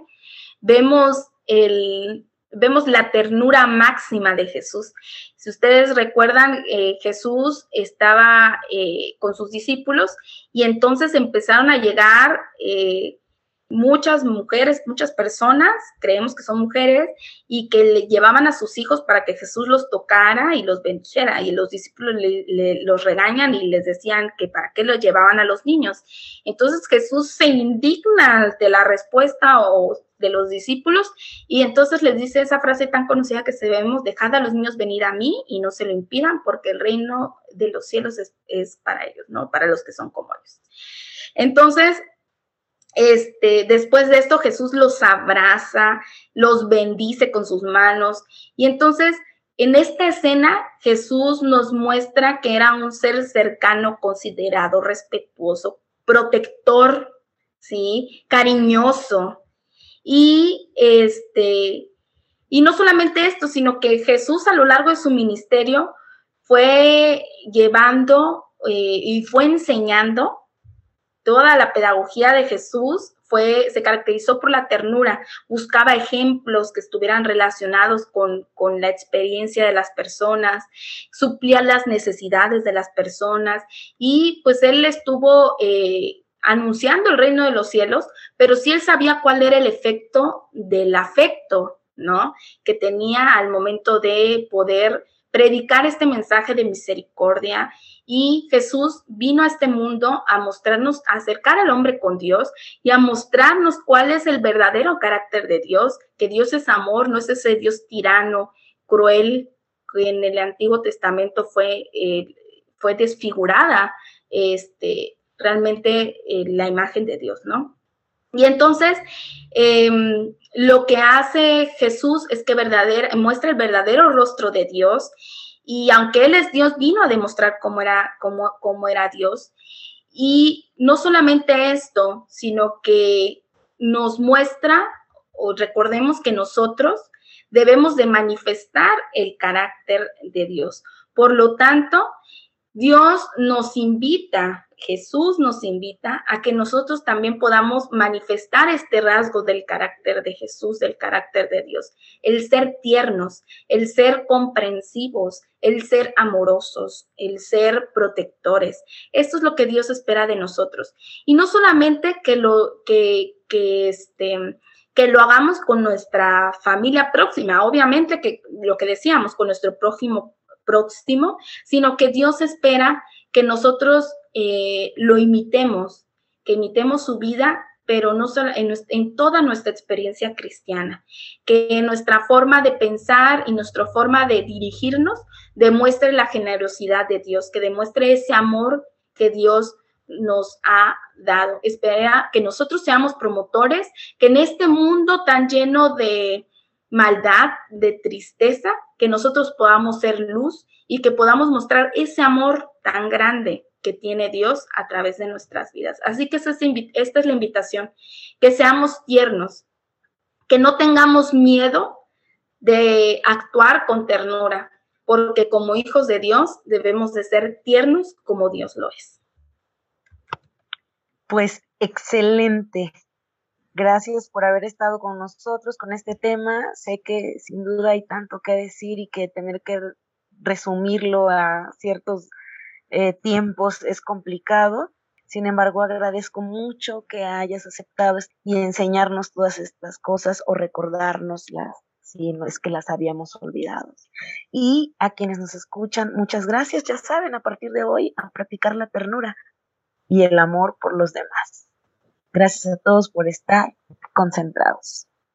vemos el, vemos la ternura máxima de Jesús. Si ustedes recuerdan, eh, Jesús estaba con sus discípulos y entonces empezaron a llegar muchas mujeres, muchas personas, creemos que son mujeres, y que le llevaban a sus hijos para que Jesús los tocara y los bendijera. Y los discípulos le, los regañan y les decían que para qué los llevaban a los niños. Entonces Jesús se indigna de la respuesta o de los discípulos y entonces les dice esa frase tan conocida que se vemos, dejad a los niños venir a mí y no se lo impidan porque el reino de los cielos es, es para ellos, ¿no? Para los que son como ellos. Entonces, este, después de esto Jesús los abraza, los bendice con sus manos y entonces en esta escena Jesús nos muestra que era un ser cercano, considerado, respetuoso, protector, ¿sí? Cariñoso. Y este y no solamente esto, sino que Jesús a lo largo de su ministerio fue llevando eh, y fue enseñando Toda la pedagogía de Jesús fue, se caracterizó por la ternura, buscaba ejemplos que estuvieran relacionados con, la experiencia de las personas, suplía las necesidades de las personas y pues él estuvo eh, anunciando el reino de los cielos, pero sí él sabía cuál era el efecto del afecto, ¿no? Que tenía al momento de poder predicar este mensaje de misericordia y Jesús vino a este mundo a mostrarnos, a acercar al hombre con Dios y a mostrarnos cuál es el verdadero carácter de Dios, que Dios es amor, no es ese Dios tirano, cruel, que en el Antiguo Testamento fue, eh, fue desfigurada este, realmente eh, la imagen de Dios, ¿no? Y entonces, em, lo que hace Jesús es que muestra el verdadero rostro de Dios y aunque Él es Dios, vino a demostrar cómo era, cómo, cómo era Dios. Y no solamente esto, sino que nos muestra, o recordemos que nosotros debemos de manifestar el carácter de Dios. Por lo tanto, Dios nos invita Jesús nos invita a que nosotros también podamos manifestar este rasgo del carácter de Jesús, del carácter de Dios, el ser tiernos, el ser comprensivos, el ser amorosos, el ser protectores. Esto es lo que Dios espera de nosotros. Y no solamente que lo que, este que lo hagamos con nuestra familia próxima, obviamente que lo que decíamos, con nuestro prójimo próximo, sino que Dios espera que nosotros eh, lo imitemos, que imitemos su vida, pero no solo en, en, toda nuestra experiencia cristiana, que nuestra forma de pensar y nuestra forma de dirigirnos demuestre la generosidad de Dios, que demuestre ese amor que Dios nos ha dado. Espera que nosotros seamos promotores, que en este mundo tan lleno de maldad, de tristeza, que nosotros podamos ser luz y que podamos mostrar ese amor tan grande que tiene Dios a través de nuestras vidas. Así que esta es la invitación, que seamos tiernos, que no tengamos miedo de actuar con ternura, porque como hijos de Dios debemos de ser tiernos como Dios lo es. Pues excelente. Gracias por haber estado con nosotros con este tema. Sé que sin duda hay tanto que decir y que tener que resumirlo a ciertos eh, tiempos es complicado. Sin embargo, agradezco mucho que hayas aceptado y enseñarnos todas estas cosas o recordárnoslas si no es que las habíamos olvidado. Y a quienes nos escuchan, muchas gracias. Ya saben, a partir de hoy, a practicar la ternura y el amor por los demás. Gracias a todos por estar concentrados.